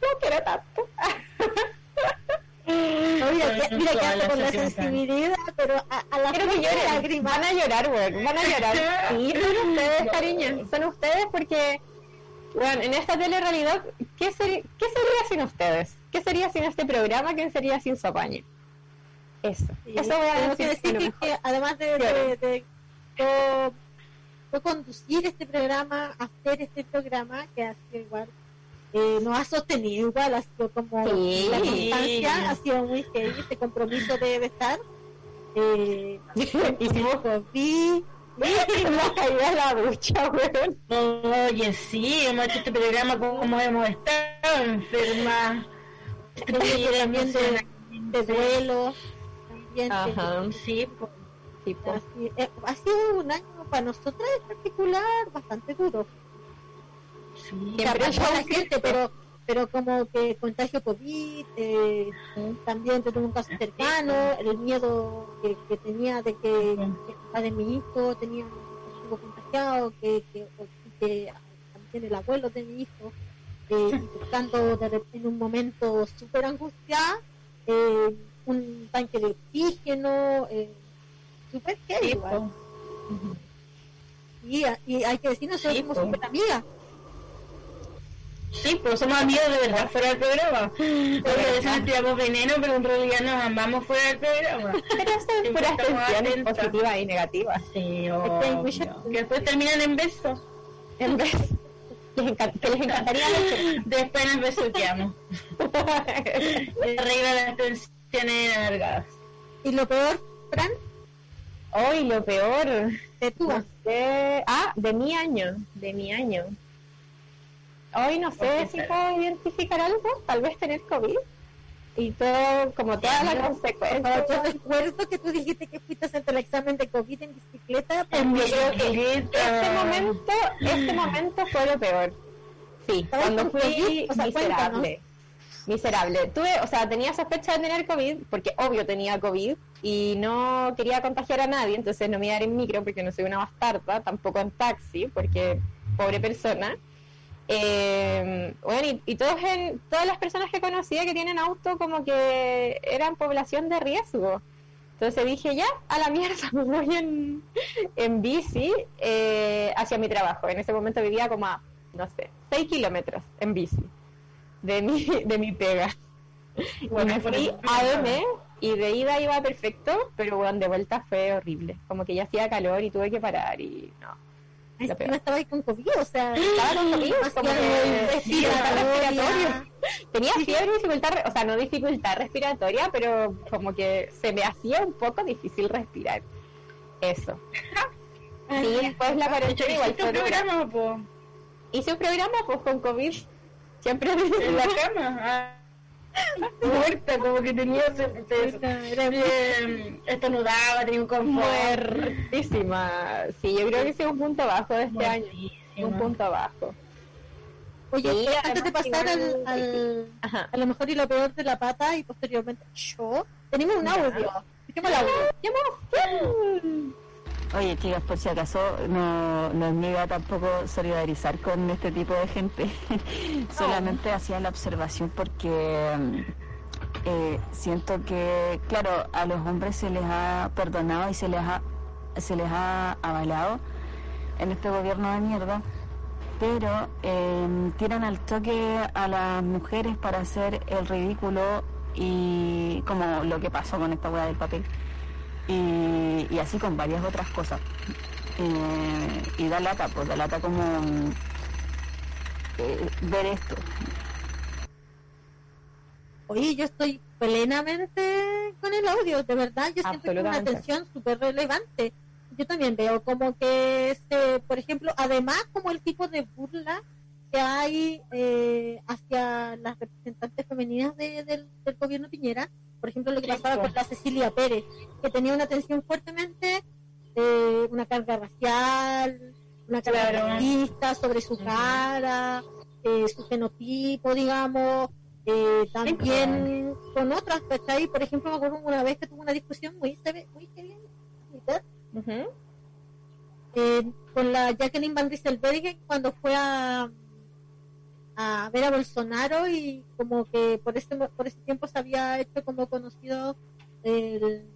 No quiero tanto. *laughs* mira, mira que hace con la sensibilidad, pero a, a la Quiero que lloren. Van a llorar, güey. Van a llorar. Sí, *laughs* son ustedes, cariño. Son ustedes porque, bueno, en esta telerrealidad, ¿qué, ser, ¿qué sería sin ustedes? ¿Qué sería sin este programa? ¿Qué sería sin su apaño? Eso. Eso voy a decir. decir que, además de, de, de, de, conducir este programa, hacer este programa, que ha sido igual eh, nos ha sostenido igual, ha sido como la constancia, ha sido muy heavy, este compromiso debe estar. Eh, hicimos COVID, hemos caído a la ducha, weón. Oye, sí, hemos hecho este programa como hemos estado enferma. Este también de, de duelo, también Ajá. sí, sí eh, ha sido un año para nosotras en particular bastante duro la gente, pero pero como que contagio COVID, eh, también tuve un caso cercano, el miedo que, tenía de que, de mi hijo tenía un contagiado, que, que, también el abuelo de mi hijo, eh, buscando en un momento súper angustiado, eh, un tanque de oxígeno, eh, súper heavy y, y, hay que decir, nosotros somos súper amigas Sí, pues somos amigos de verdad fuera del programa. Porque a veces tiramos veneno, pero en realidad nos amamos fuera del programa. *laughs* Pero eso es puras tensiones positivas y negativas. Sí, obvio. Que después terminan en besos. En besos. Les que les encantaría. *laughs* Después nos besuqueamos. *laughs* Arregla las tensiones alargadas. ¿Y lo peor, Fran? Hoy lo peor. De tu. No sé. Ah, de mi año. De mi año. Hoy no sé si puedo identificar algo. Tal vez tener COVID. Y todo, como todas las consecuencias. Yo recuerdo que tú dijiste que fuiste a hacer el examen de COVID en bicicleta. En. Este momento, este momento fue lo peor. Sí, cuando fui o sea, miserable. Miserable. Tuve, o sea, tenía sospecha de tener COVID, porque obvio tenía COVID, y no quería contagiar a nadie, entonces no me iba a dar en micro porque no soy una bastarda, tampoco en taxi, porque pobre persona. Eh, bueno, y, todos en, todas las personas que conocía que tienen auto como que eran población de riesgo. Entonces dije, ya, a la mierda, *laughs* me voy en, en bici eh, hacia mi trabajo. En ese momento vivía como a, no sé, 6 kilómetros en bici de mi, *laughs* de mi pega. y me fui y de ida iba perfecto, pero bueno, de vuelta fue horrible. Como que ya hacía calor y tuve que parar y no no estaba ahí con COVID, o sea, *gasps* estaba con COVID, como que respiratoria. Tenía fiebre y dificultad, o sea, no dificultad respiratoria, pero como que se me hacía un poco difícil respirar. Eso. Sí, después la cuarentena igual fue programa, po? Hice un programa pues con COVID. Siempre en la *laughs* cama. *laughs* Muerta, como que tenía estornudaba, tenía un confort. Muertísima. Sí, yo creo que es un punto bajo de este año. Un punto bajo. Oye, antes de pasar al, al a lo mejor y lo peor de la pata y posteriormente yo, tenemos un audio. Tenemos el audio. Oye, chicas, por si acaso, no, no es mi idea tampoco solidarizar con este tipo de gente. *laughs* Solamente hacía la observación porque eh, siento que, claro, a los hombres se les ha perdonado y se les ha, se les ha avalado en este gobierno de mierda, pero eh, tiran al toque a las mujeres para hacer el ridículo y como lo que pasó con esta hueá del papel y, así con varias otras cosas. Eh, y da lata, pues da lata como eh, ver esto. Oye, yo estoy plenamente con el audio, de verdad, yo siento que una atención súper relevante. Yo también veo como que, este, por ejemplo, además como el tipo de burla que hay eh, hacia las representantes femeninas del, del gobierno Piñera, por ejemplo, lo que pasaba con la Cecilia Pérez, que tenía una atención fuertemente, eh, una carga racial, una carga racista sobre su cara, eh, su fenotipo, digamos, eh, también con otras, ¿cachai? Por ejemplo, me acuerdo una vez que tuvo una discusión muy, muy bien, con la Jacqueline Van Rieselberg cuando fue a a ver a Bolsonaro y como que por ese por ese tiempo se había hecho como conocido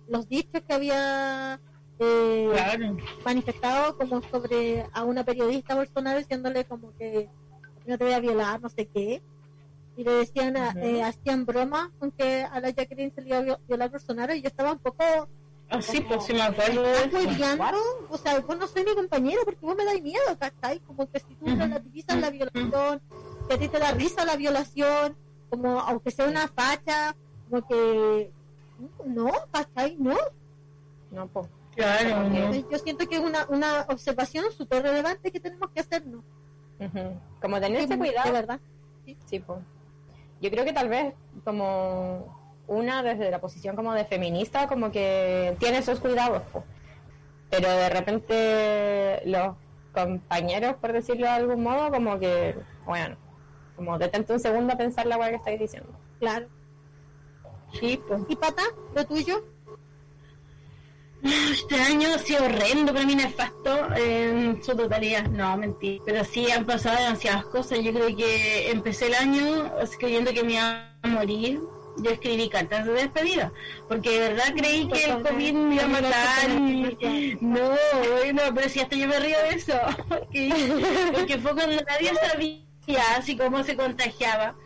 los dichos que había eh, manifestado como sobre a una periodista Bolsonaro diciéndole como que no te voy a violar no sé qué. Y le decían eh, hacían broma con que a la Jacqueline se le iba a violar Bolsonaro y yo estaba un poco Así, ah, pues si me acuerdo. o sea, vos no soy mi compañero porque vos me dais miedo, ¿cachai? Como que si tú relativizas la violación, que a ti te da risa la violación, como aunque sea una facha, como que no, ¿cachai? No. No, pues. Claro, Yo siento que es una, una observación súper relevante que tenemos que hacernos. Como tener ese cuidado. De verdad. Sí, sí pues. Yo creo que tal vez como una desde la posición como de feminista, como que tiene esos cuidados, pues. pero de repente los compañeros, por decirlo de algún modo, como que, bueno, como detente un segundo a pensar la weá que estáis diciendo. Claro. Sí, pues. ¿Y pata, lo tuyo? Este año ha sido horrendo para mí, nefasto en su totalidad. No, mentira. Pero sí han pasado demasiadas cosas. Yo creo que empecé el año creyendo que me iba a morir. Yo escribí cartas de despedida, porque de verdad creí que el COVID me iba a matar. No, no, pero si hasta yo me río de eso. *laughs* porque fue cuando nadie sabía así como se contagiaba.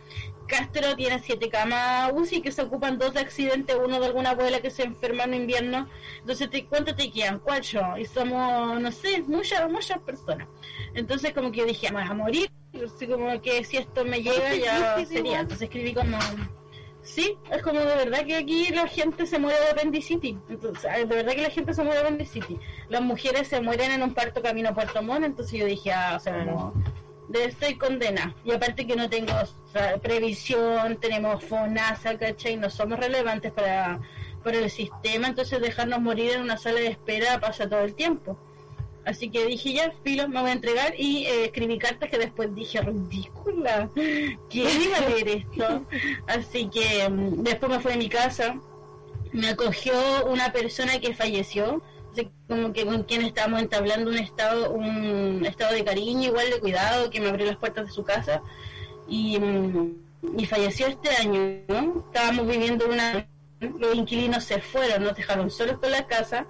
Castro tiene siete camas UCI que se ocupan dos de accidente, uno de alguna abuela que se enferma en invierno. Entonces, te, ¿cuánto te quedan? Cuatro. Y somos, no sé, muchas, muchas personas. Entonces, como que dije, vamos a morir. así como que si esto me llega ya sería. Entonces escribí como Sí, es como de verdad que aquí la gente se muere de apendicitis. Entonces, de verdad que la gente se muere de apendicitis. Las mujeres se mueren en un parto camino a Puerto Montt, entonces yo dije, ah, o sea, no, de estoy condena. Y aparte que no tengo previsión, tenemos FONASA, ¿cachai? No somos relevantes para, para el sistema, entonces dejarnos morir en una sala de espera pasa todo el tiempo. Así que dije, ya, filo, me voy a entregar y eh, escribí cartas que después dije, ridícula, ¿quién iba a leer esto? Así que mm, después me fui a mi casa, me acogió una persona que falleció, como que con quien estábamos entablando un estado, un estado de cariño, igual de cuidado, que me abrió las puertas de su casa y, mm, y falleció este año, ¿no? Estábamos viviendo una los inquilinos se fueron, nos dejaron solos con la casa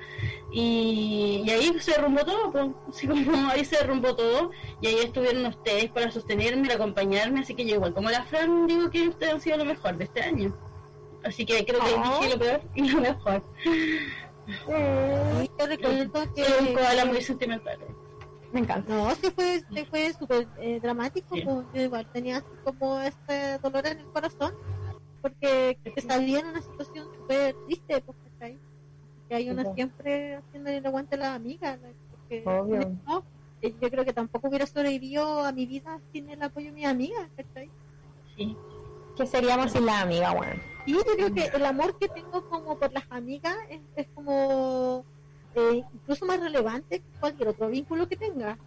y, ahí se derrumbó todo, pues, así como *laughs* ahí se derrumbó todo y ahí estuvieron ustedes para sostenerme, acompañarme, así que yo igual como la Fran digo que ustedes han sido lo mejor de este año. Así que creo que dije lo peor y lo mejor. *laughs* Sí, yo recuerdo que... un koala muy sentimental. Me encanta. No, sí fue, fue súper eh, dramático, pues, igual tenía como este dolor en el corazón porque salía en una situación súper triste, porque que hay una siempre haciendo el aguante a la amiga, porque No, eh, yo creo que tampoco hubiera sobrevivido a mi vida sin el apoyo de mi amiga, Sí. ¿Qué seríamos sin la amiga, bueno? Sí, yo creo que el amor que tengo como por las amigas es, como eh, incluso más relevante que cualquier otro vínculo que tenga.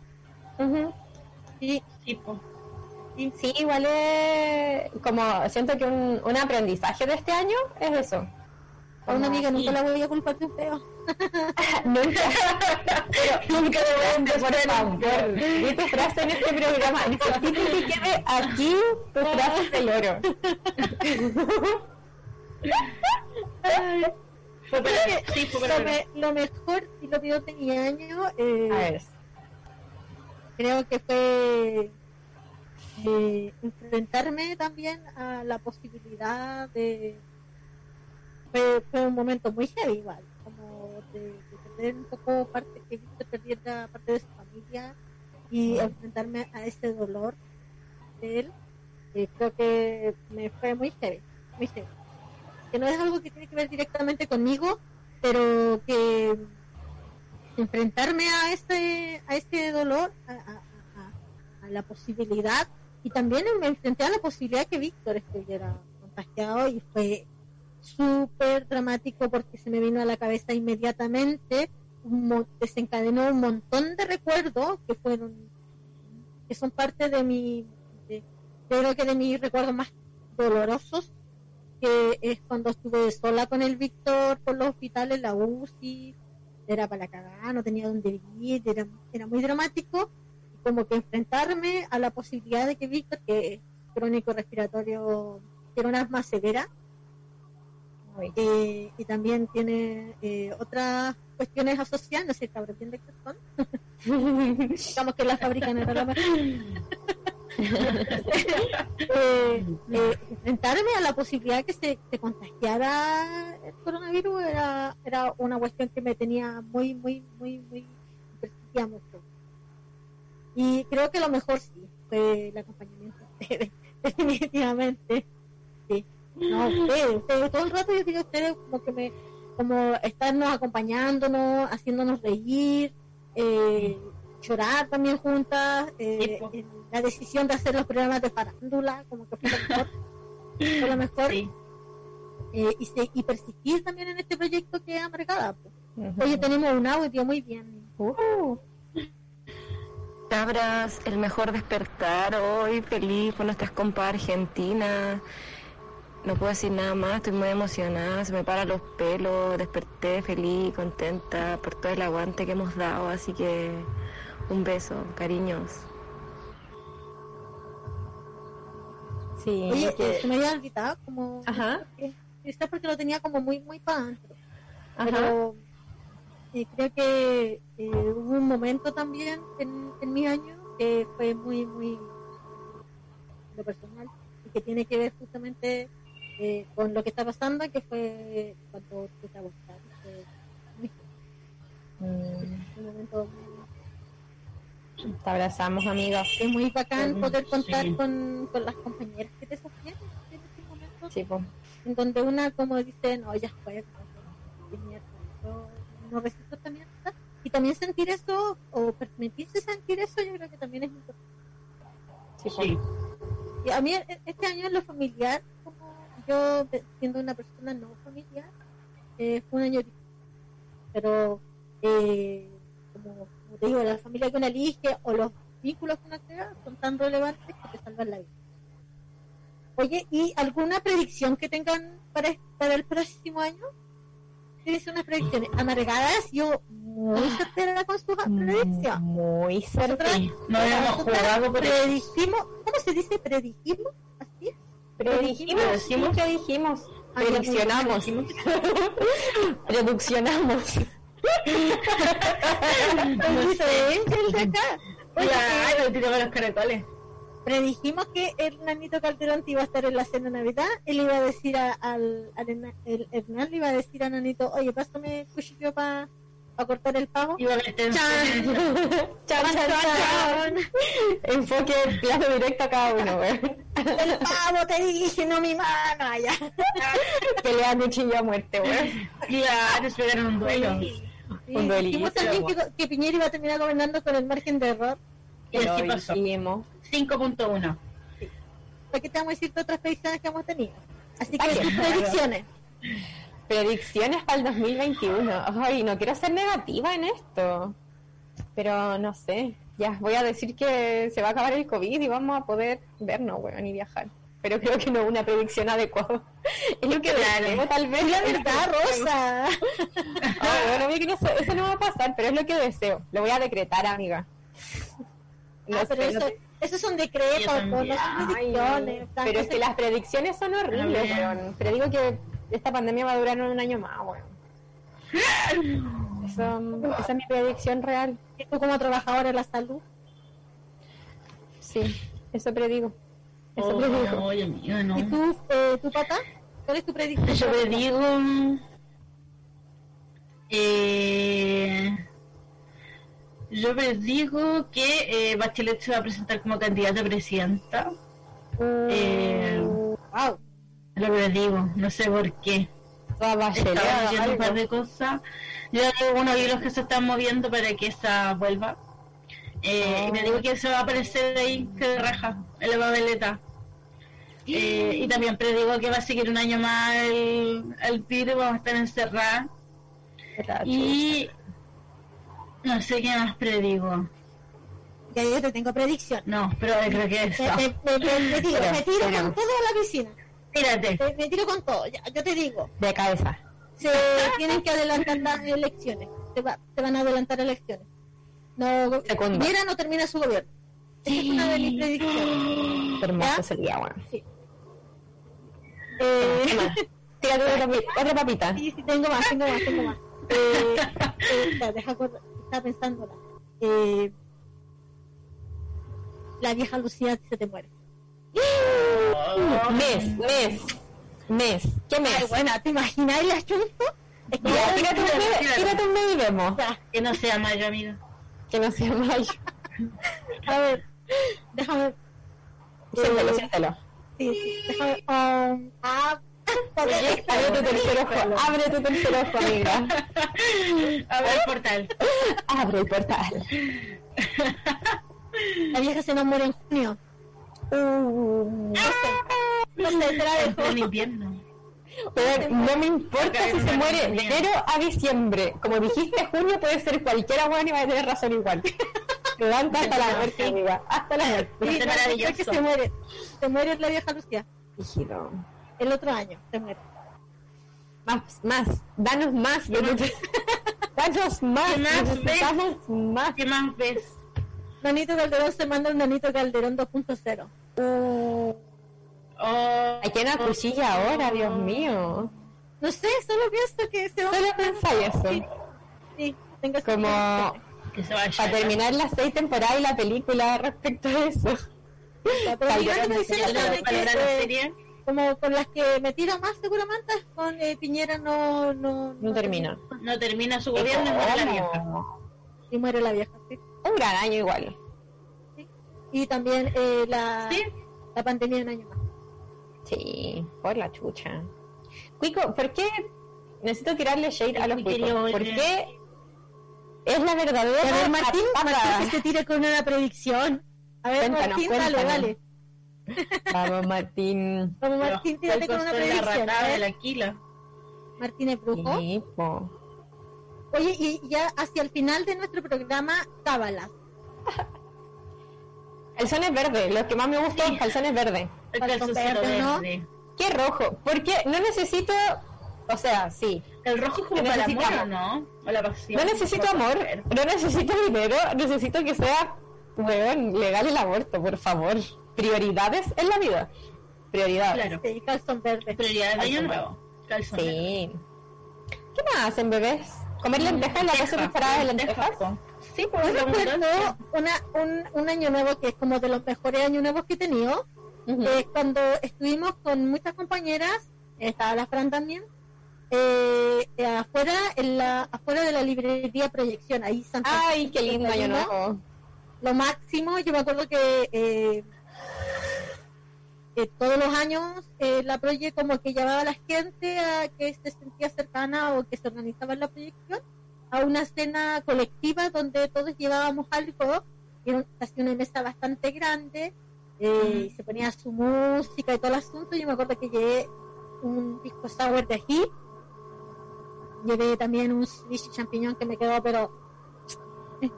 Sí, sí, pues. Sí, igual es como siento que un, un aprendizaje de este año es eso. A una amiga nunca la voy a culpar de feo. *laughs* *laughs* nunca. nunca le voy a por favor. Y tu frase en este programa. Necesito que quede aquí tu frase del oro. *laughs* sí, lo, mejor y lo que yo tenía año eh, creo que fue eh, enfrentarme también a la posibilidad de fue, fue, un momento muy heavy igual como de, perder un poco parte que Víctor perdiera parte de su familia y enfrentarme a ese dolor de él eh, creo que me fue muy heavy muy heavy que no es algo que tiene que ver directamente conmigo pero que enfrentarme a este a este dolor a, la posibilidad y también me enfrenté a la posibilidad que Víctor estuviera contagiado y fue súper dramático porque se me vino a la cabeza inmediatamente, desencadenó un montón de recuerdos que fueron, que son parte de mi, creo que de mis recuerdos más dolorosos, que es cuando estuve sola con el Víctor por los hospitales, la UCI, era para la cagada, no tenía dónde vivir, era, era muy dramático como que enfrentarme a la posibilidad de que Víctor, que es crónico respiratorio, tiene una asma severa, eh, y también tiene eh, otras cuestiones asociadas, no sé, cabrón, de qué son? *laughs* Digamos que la fabrican en la eh, eh, enfrentarme a la posibilidad de que se, se, contagiara el coronavirus era, era una cuestión que me tenía muy, muy, muy, muy, mucho. Y creo que lo mejor sí fue el acompañamiento *laughs* definitivamente. Sí. No, ustedes, ustedes, todo el rato yo digo ustedes como que me, como estarnos acompañándonos, haciéndonos reír, eh, llorar también juntas, eh, la decisión de hacer los programas de farándula, como que fue lo mejor. *laughs* fue lo mejor. Eh, y, y persistir también en este proyecto que es amargada. Pues. Oye, tenemos un audio muy bien. Uh cabras, el mejor despertar hoy, feliz con nuestras compas argentinas. No puedo decir nada más, estoy muy emocionada, se me paran los pelos, desperté feliz, contenta por todo el aguante que hemos dado, así que un beso, cariños. Sí, Oye, que... se me había olvidado como... Ajá. Quizás porque lo tenía como muy, muy para adentro. Pero creo que eh, hubo un momento también en, mi año que fue muy, muy lo personal y que tiene que ver justamente eh, con lo que está pasando, que fue cuando te está Fue muy, mm. un momento Te abrazamos, amiga. Es muy bacán Sí. poder contar con, con las compañeras que te sostienen en estos momentos. Sí, po. En donde una, como dice, no, ya fue, no, no resisto mierda. Y también sentir eso, o permitirse sentir eso, yo creo que también es importante. Sí. Sí. Y a mí e- este año en lo familiar, como yo siendo una persona no familiar, eh, fue un año difícil. Pero, eh, como, como te digo, la familia que uno elige o los vínculos que uno crea son tan relevantes que te salvan la vida. Oye, ¿y alguna predicción que tengan para, para el próximo año? Tienes unas predicciones amargadas, yo muy certera con sus predicciones. Muy. Sí, no habíamos jugado por eso. predijimos, ¿cómo se dice? ¿Predijimos? ¿Así? Predijimos, Predijimos. ¿qué dijimos? Ah, Prediccionamos. *laughs* Prediccionamos. *laughs* Diferente el de acá. Oye, Claro, los caracoles. predijimos que el nanito Calderón te iba a estar en la cena de Navidad. Él iba a decir a- al, al el Hernán le iba a decir a Nanito, oye, pásame cuchillo para cortar el pavo. Iba a meter. Enfoque plazo directo a cada uno, güey. El pavo te dije, no mi mano allá. *laughs* Pelea cuchillo a muerte, güey. Claro, pegaron un duelo. Un duelito, dijimos también que, que Piñera iba a terminar gobernando con el margen de error. Y así Lo pasó. dijimos. 5.1. ¿Para qué te vamos a decir todas otras predicciones que hemos tenido? Así que tus predicciones. Predicciones para el 2021. Ay, no quiero ser negativa en esto. Pero no sé. Ya, voy a decir que se va a acabar el COVID y vamos a poder vernos, weón, y viajar. Pero creo que no es una predicción adecuada. *laughs* Es lo que deseo, tal vez. La verdad, Rosa. Bueno, *laughs* mira que no eso no va a pasar, pero es lo que deseo. Lo voy a decretar, amiga. No Ah, pero no eso, te- esos son decretos, Yo pues, también. no son predicciones. Pero es que las predicciones son horribles, weón. Pero digo que esta pandemia va a durar un año más, weón. Eso, esa es mi predicción real. Y tú como trabajadora de la salud, Sí, eso predigo. Eso Oh, no. ¿y tú, eh, tu papá? ¿Cuál es tu predicción? Yo predigo. Eh, yo predigo que eh, Bachelet se va a presentar como candidata a presidenta. Eh, Wow. lo predigo, no sé por qué. Estaba leyendo un par de cosas. Yo digo unos hilos que se están moviendo para que esa vuelva. Eh, Y me digo que se va a aparecer ahí, que de raja, en la babeleta. Eh, y también predigo que va a seguir un año más el, el virus, vamos a estar encerradas. Y no sé qué más predigo. Ya yo te tengo predicción. No, pero creo que eso. Me, me, me, me- me tiro, me con todo a la piscina. Tírate. Me, me tiro con todo. Ya, yo te digo, De cabeza. se tienen que adelantar las elecciones. Se, va, se van a adelantar elecciones. No. Piñera no termina su gobierno. Esa es una de mis predicciones. Qué hermoso sería, weón. Eh, Tírate otra, *laughs* otra papita. Sí, sí, tengo más, tengo más, tengo más. Eh, eh, deja estaba pensándola. Eh, la vieja Lucía se te muere. Mes, mes, mes. ¿Qué mes? Ay, buena, ¿te imaginas la chunto? Es que Ya, ya, tírate un mes, tírate un mes y vemos. ya, Que no sea mayo, amigo. Que no sea mayo. *laughs* a ver, déjame, Siéntelo, siéntelo. sí, sí, déjame, um, ah, *laughs* abre tu tercer ojo, abre tu tercer ojo, amiga. *laughs* A ver, el portal. Abre el portal. la vieja se nos muere en junio. Uh, No sé, no sé, te la En invierno. Pero no me importa si se muere de enero a diciembre. Como dijiste, junio puede ser cualquiera, weón, y va a tener razón igual. *laughs* Levanta hasta la muerte, amiga. Hasta la muerte. Sí, no, maravilloso. es que se muere, se muere la vieja Lucía. El otro año se muere. Más, más, danos más de tu... *laughs* Danos más, ¿Qué más necesitamos más. ¿Qué más ves? Nanito Calderón se manda un Nanito Calderón 2.0. Uh, Oh, ¿A quién acuchilla ahora, Dios mío? No sé, solo pienso que se va Solo pensáis eso. Sí, sí, tengo esa Como predicción. que se vaya. para terminar las seis temporadas y la película respecto a eso. Ya, pero Calderón mirando de diciendo Calderón, de que, ¿Cuál era la serie? como con las que me tiro más seguramente con eh, Piñera no no, No termina. No termina su gobierno y muere la vieja. y muere la vieja sí. Un gran año igual. y también eh, la, Sí. la pandemia de un año más. Sí, por la chucha. Cuico, ¿por qué necesito tirarle shade a los cuicos? ¿Por qué es la verdadera A ver, Martín? Martín que se tire con una predicción. A ver, Cuéntanos, Martín, cuéntanos. dale, dale. Vamos, Martín. Como Martín, tírate con una la predicción. ratada A de la quila. Martín es brujo. Sí. Oye, y ya hacia el final de nuestro programa, cábala. Calzones verdes, los que más me gustan, Sí. calzones verdes. Verde, ¿no? verde. ¿Qué rojo? Porque no necesito, o sea, sí, El rojo es como Que para necesitamos. amor, ¿no? O la pasión. no necesito amor, verde. no necesito dinero, necesito que sea, weón, legal el aborto, por favor. Prioridades en la vida. Prioridades. Claro. Sí, calzón verde. Prioridad de año Calzón nuevo. Calzón verde. Sí. ¿Qué más hacen bebés? ¿Comer lentejas en la casa temporada de lentejas? Sí, pues recuerdo abundancia. una, un, un año nuevo que es como de los mejores años nuevos que he tenido. Eh, cuando estuvimos con muchas compañeras, estaba la Fran también, eh, eh, afuera, en la, afuera de la librería Proyección, ahí Santa Ay, qué lindo año nuevo. Lo máximo, yo me acuerdo que eh, eh, todos los años eh, la Proye como que llamaba a la gente a que se sentía cercana o que se organizaba en la proyección a una cena colectiva donde todos llevábamos algo, y era una mesa bastante grande, eh, y se ponía su música y todo el asunto. Yo me acuerdo que llevé un disco sour de ají, llevé también un ceviche champiñón que me quedó, pero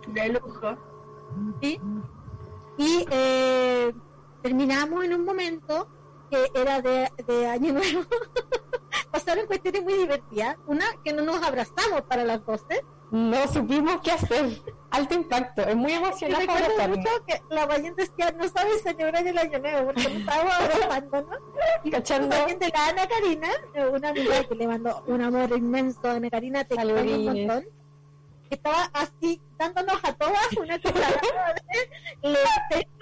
De lujo. ¿sí? Y eh, terminamos en un momento que era de, de Año Nuevo. *laughs* Pasaron cuestiones muy divertidas. Una, que no nos abrazamos para las 12. No supimos qué hacer. Alto impacto, es muy emocionante. recuerdo mucho que la valiente decía, no sabes celebrar el Año Nuevo porque nos estábamos abrazando, ¿no? Cachando. también de la Ana Karina, una amiga que le mandó un amor inmenso. Ana Karina, te extraño un montón. Que estaba así dándonos a todas una cucharada de. *laughs*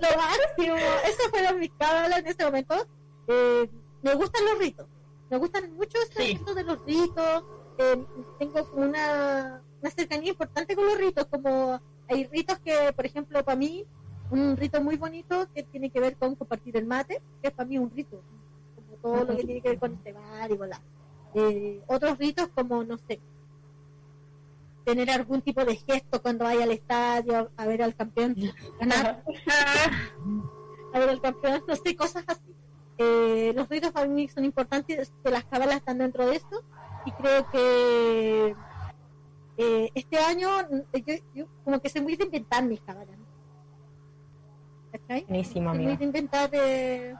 Lo máximo. Esas fueron mis cábalas en ese momento. Eh, me gustan los ritos. Me gustan mucho este Sí. asunto de los ritos. Eh, tengo una, una cercanía importante con los ritos. Como hay ritos que, por ejemplo, para mí, un rito muy bonito que tiene que ver con compartir el mate, que es para mí un rito. Como todo lo que tiene que ver con cebar y volar. Eh, otros ritos como, no sé, tener algún tipo de gesto cuando vaya al estadio a ver al campeón ganar, a ver al campeón, no sé, cosas así. Eh, los ritos para mí son importantes, que las cabalas están dentro de esto y creo que eh, este año mm, yo, yo como que soy muy de inventar mis cabalas. ¿Cachai? Buenísimo, Soy muy amiga. de inventar eh.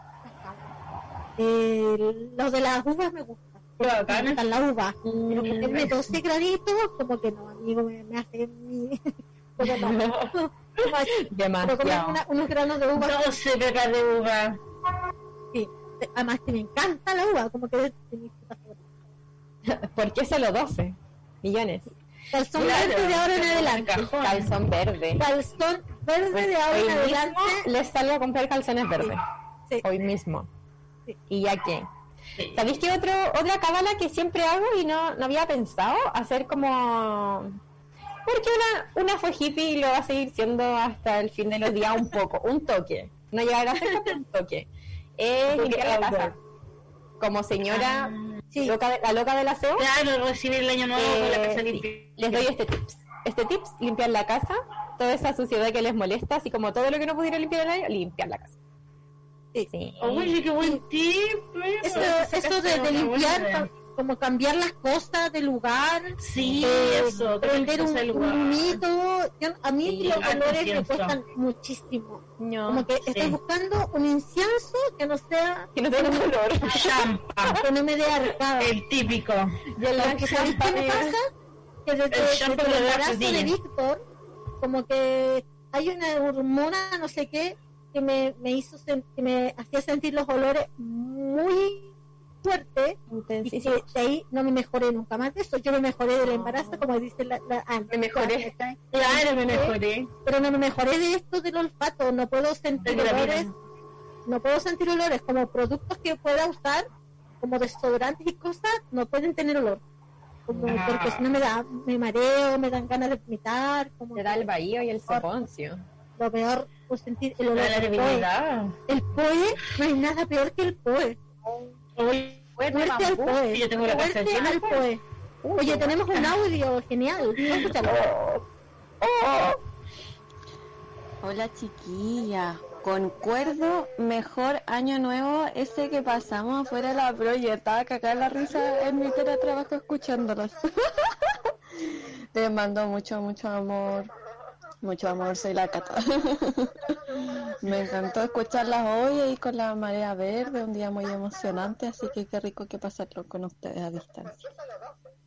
Eh, los de las uvas me gustan. Qué Me gustan las uvas. Pero Mm, ponerme 12 graditos, como que no, amigo, me, me hace mi. *laughs* como no. Como así, *laughs* Pero comer Demasiado. una- unos granos de uva, 12 pecas de uva. sí. Además que me encanta la uva, como que es de mis frutas favoritas. ¿Por qué solo 12 millones? Calzón Claro, verde de ahora en adelante. Calzón verde. Calzón verde de ahora en adelante. les salgo a comprar calzones verdes. Sí. Hoy mismo. Sí. Y ya que. Sí. ¿Sabéis qué otro, otra cábala que siempre hago y no, no había pensado? Hacer como... Porque una, una fue hippie y lo va a seguir siendo hasta el fin de los días un poco, un toque. No llegar a ser un toque. Es limpiar la casa. Como señora Sí. loca de- la loca del aseo, Claro, recibir el año nuevo con la eh, casa limpia. les doy este tips. Este tips, limpiar la casa, toda esa suciedad que les molesta, así como todo lo que no pudieron limpiar el año, limpiar la casa. Sí. Sí. Oye, qué buen tip. eh, Eso, eso de, limpiar, como cambiar las cosas del lugar, Sí, eh, eso. prender un, un humito. Yo- a mí Sí, los harto olores me cuestan muchísimo. No, Como que estoy sí. buscando un incienso que no sea, que no tenga un olor. Champa. *laughs* que no me dé arcada. El típico. Y el ¿sabes qué me pasa? Que desde, El desde el de embarazo de. Víctor, como que hay una hormona, no sé qué, que me, me hizo que me hacía sentir los olores muy fuertes y que de ahí no me mejoré nunca más de eso. Yo me mejoré del embarazo, como dice la, la ah, Me mejoré. Claro, me mejoré. Pero no me mejoré de esto del olfato, no puedo sentir olores, no puedo sentir olores como productos que pueda usar, como desodorantes y cosas, no pueden tener olor. Como, Ah. Porque si no me da, me mareo, me dan ganas de vomitar, como Te da el bahío y el soponcio. lo peor, sentir el olor La del poe. El poe, no hay nada peor que el poe. Oye, Muerte al poe. yo tengo la de al poe. Oye, tenemos un audio genial. A escucharlo. Hola chiquilla, concuerdo, mejor año nuevo ese que pasamos afuera de la proyectada, que acá la risa en mi trabajo escuchándolos. *laughs* Les mando mucho, mucho amor, mucho amor, soy la Cata. *laughs* Me encantó escucharlas hoy ahí con la marea verde, un día muy emocionante, así que qué rico que pasarlo con ustedes a distancia.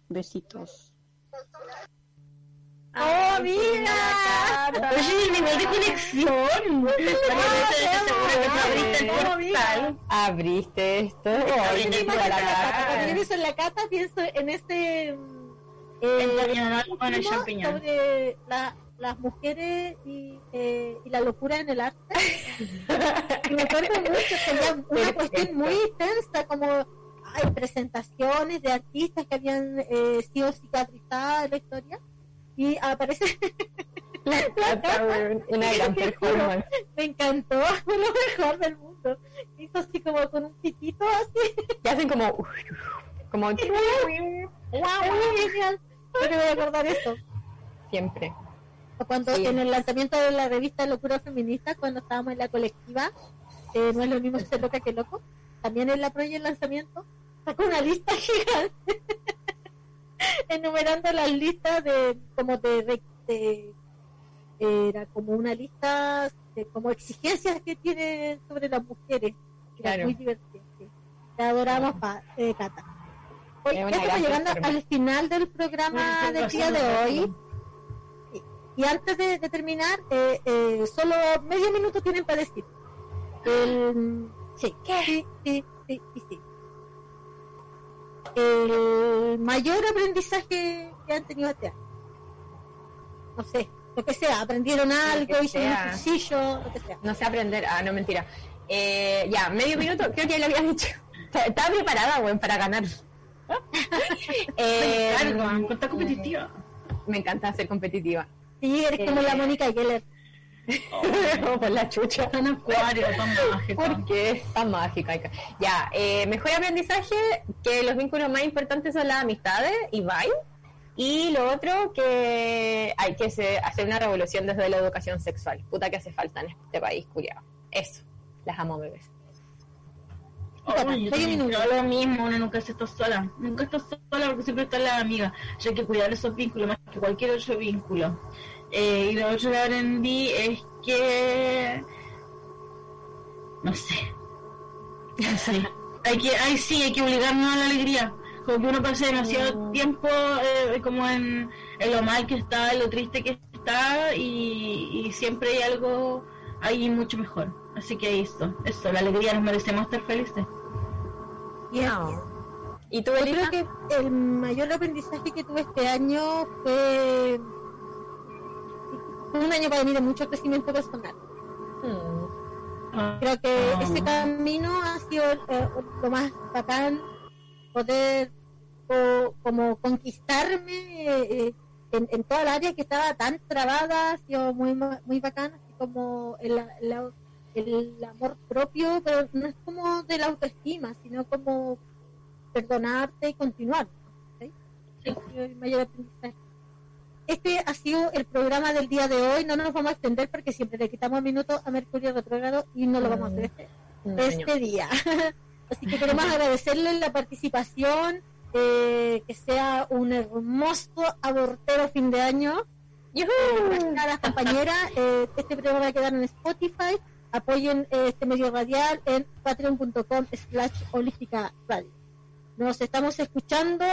Besitos. ¡Oh, mira! Oye, el nivel de conexión. Abriste esto. Abriste Cuando pienso en la cata, pienso en este mm, En eh, Champiñón, con el último champiñón. sobre la- las mujeres y, eh, y la locura en el arte. y *laughs* me acuerdo mucho, tenía una Perfecto. cuestión muy tensa, como hay presentaciones de artistas que habían eh, sido cicatrizadas en la historia. Y aparece *laughs* la, la Una *laughs* gran performance. me encantó, fue lo mejor del mundo. Hizo así como con un pitito así. Y hacen como. Como ¡Wow! genial! No me voy a acordar eso. siempre. Cuando Sí. en el lanzamiento de la revista Locura Feminista, cuando estábamos en la colectiva, eh, no es lo mismo ser loca que loco, también en la proya el lanzamiento, sacó una lista *laughs* gigante, enumerando las listas de, como de, de- de- era como una lista de como exigencias que tiene sobre las mujeres. Era Claro. muy divertido. sí. Te adoramos, pa, eh, Cata. Ya estamos llegando al final del programa del día de hoy. Y antes de, de terminar, eh, eh, solo medio minuto tienen para decir. El, sí, sí, sí, sí. El mayor aprendizaje que han tenido este año. No sé, lo que sea, aprendieron algo, hicieron un ejercicio, lo que sea. No sé aprender. Ah, no, mentira. Eh, ya, medio minuto, creo que ya lo había dicho. Estaba preparada, weón, para ganar. *laughs* Eh, Carga, está competitiva. me encanta ser competitiva. Sí, eres como la Mónica Geller. *laughs* Como por la chucha. Tan acuario, tan mágico. *laughs* Porque es tan mágica. Ya, eh, mejor aprendizaje, que los vínculos más importantes son las amistades y bye. Y lo otro, que hay que hacer una revolución desde la educación sexual. Puta que hace falta en este país, culiado. Eso. Las amo, bebés. Lo mismo, uno nunca se está sola. Nunca está sola porque siempre está la amiga. Y hay que cuidar esos vínculos más que cualquier otro vínculo. Eh, y lo otro que aprendí es que. No sé. No sé. *laughs* hay que, ay, sí, hay que obligarnos a la alegría. Como que uno pasa demasiado tiempo eh, como en, en lo mal que está, en lo triste que está, y, y siempre hay algo ahí mucho mejor. Así que eso, eso, la alegría nos merecemos estar felices. Y es- ¿Y tú, Yo creo que el mayor aprendizaje que tuve este año fue, un año para mí de mucho crecimiento personal. Mm, Creo que Ah. ese camino ha sido eh, lo más bacán, poder o- como conquistarme eh, en, en toda el área que estaba tan trabada, ha sido muy muy bacán, así como el, el, el amor propio, pero no es como de la autoestima, sino como perdonarte y continuar. ¿sí? Este ha sido el programa del día de hoy. No nos vamos a extender porque siempre le quitamos minutos a Mercurio retrógrado y no lo vamos a hacer este, no, este día. *laughs* Así que queremos agradecerle la participación, eh, que sea un hermoso abortero fin de año. Gracias a las compañeras. Eh, este programa va a quedar en Spotify. Apoyen este medio radial en patreon.com slash holística radio. Nos estamos escuchando.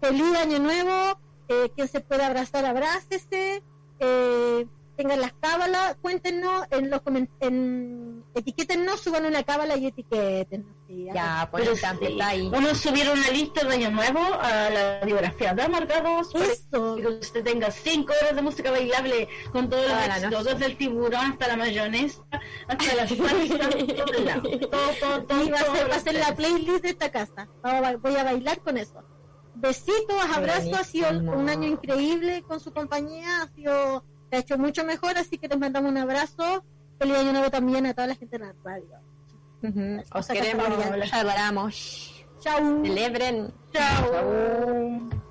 Feliz año nuevo. Eh, quien se pueda abrazar, abrácese. Eh, tengan las cábalas. Cuéntenos en los comen- en etiquétennos, suban una cábala y etiquétennos. sí, Ya, pues Pero está, sí, está ahí. Vamos a subir una lista de año nuevo a la biografía de Amargados Eso. que usted tenga cinco horas de música bailable con todos los Toda éxitos, desde el tiburón hasta la mayonesa, hasta la salsa, *laughs* todo, todo, todo, todo, Y va a ser, todo va a ser la playlist de esta casa. Voy a bailar con eso. Besitos, abrazos, ha sido un año increíble con su compañía, ha sido se ha hecho mucho mejor, así que les mandamos un abrazo. Feliz año nuevo también a toda la gente en la radio. Os queremos, los adoramos. Chao. Celebren. Chao.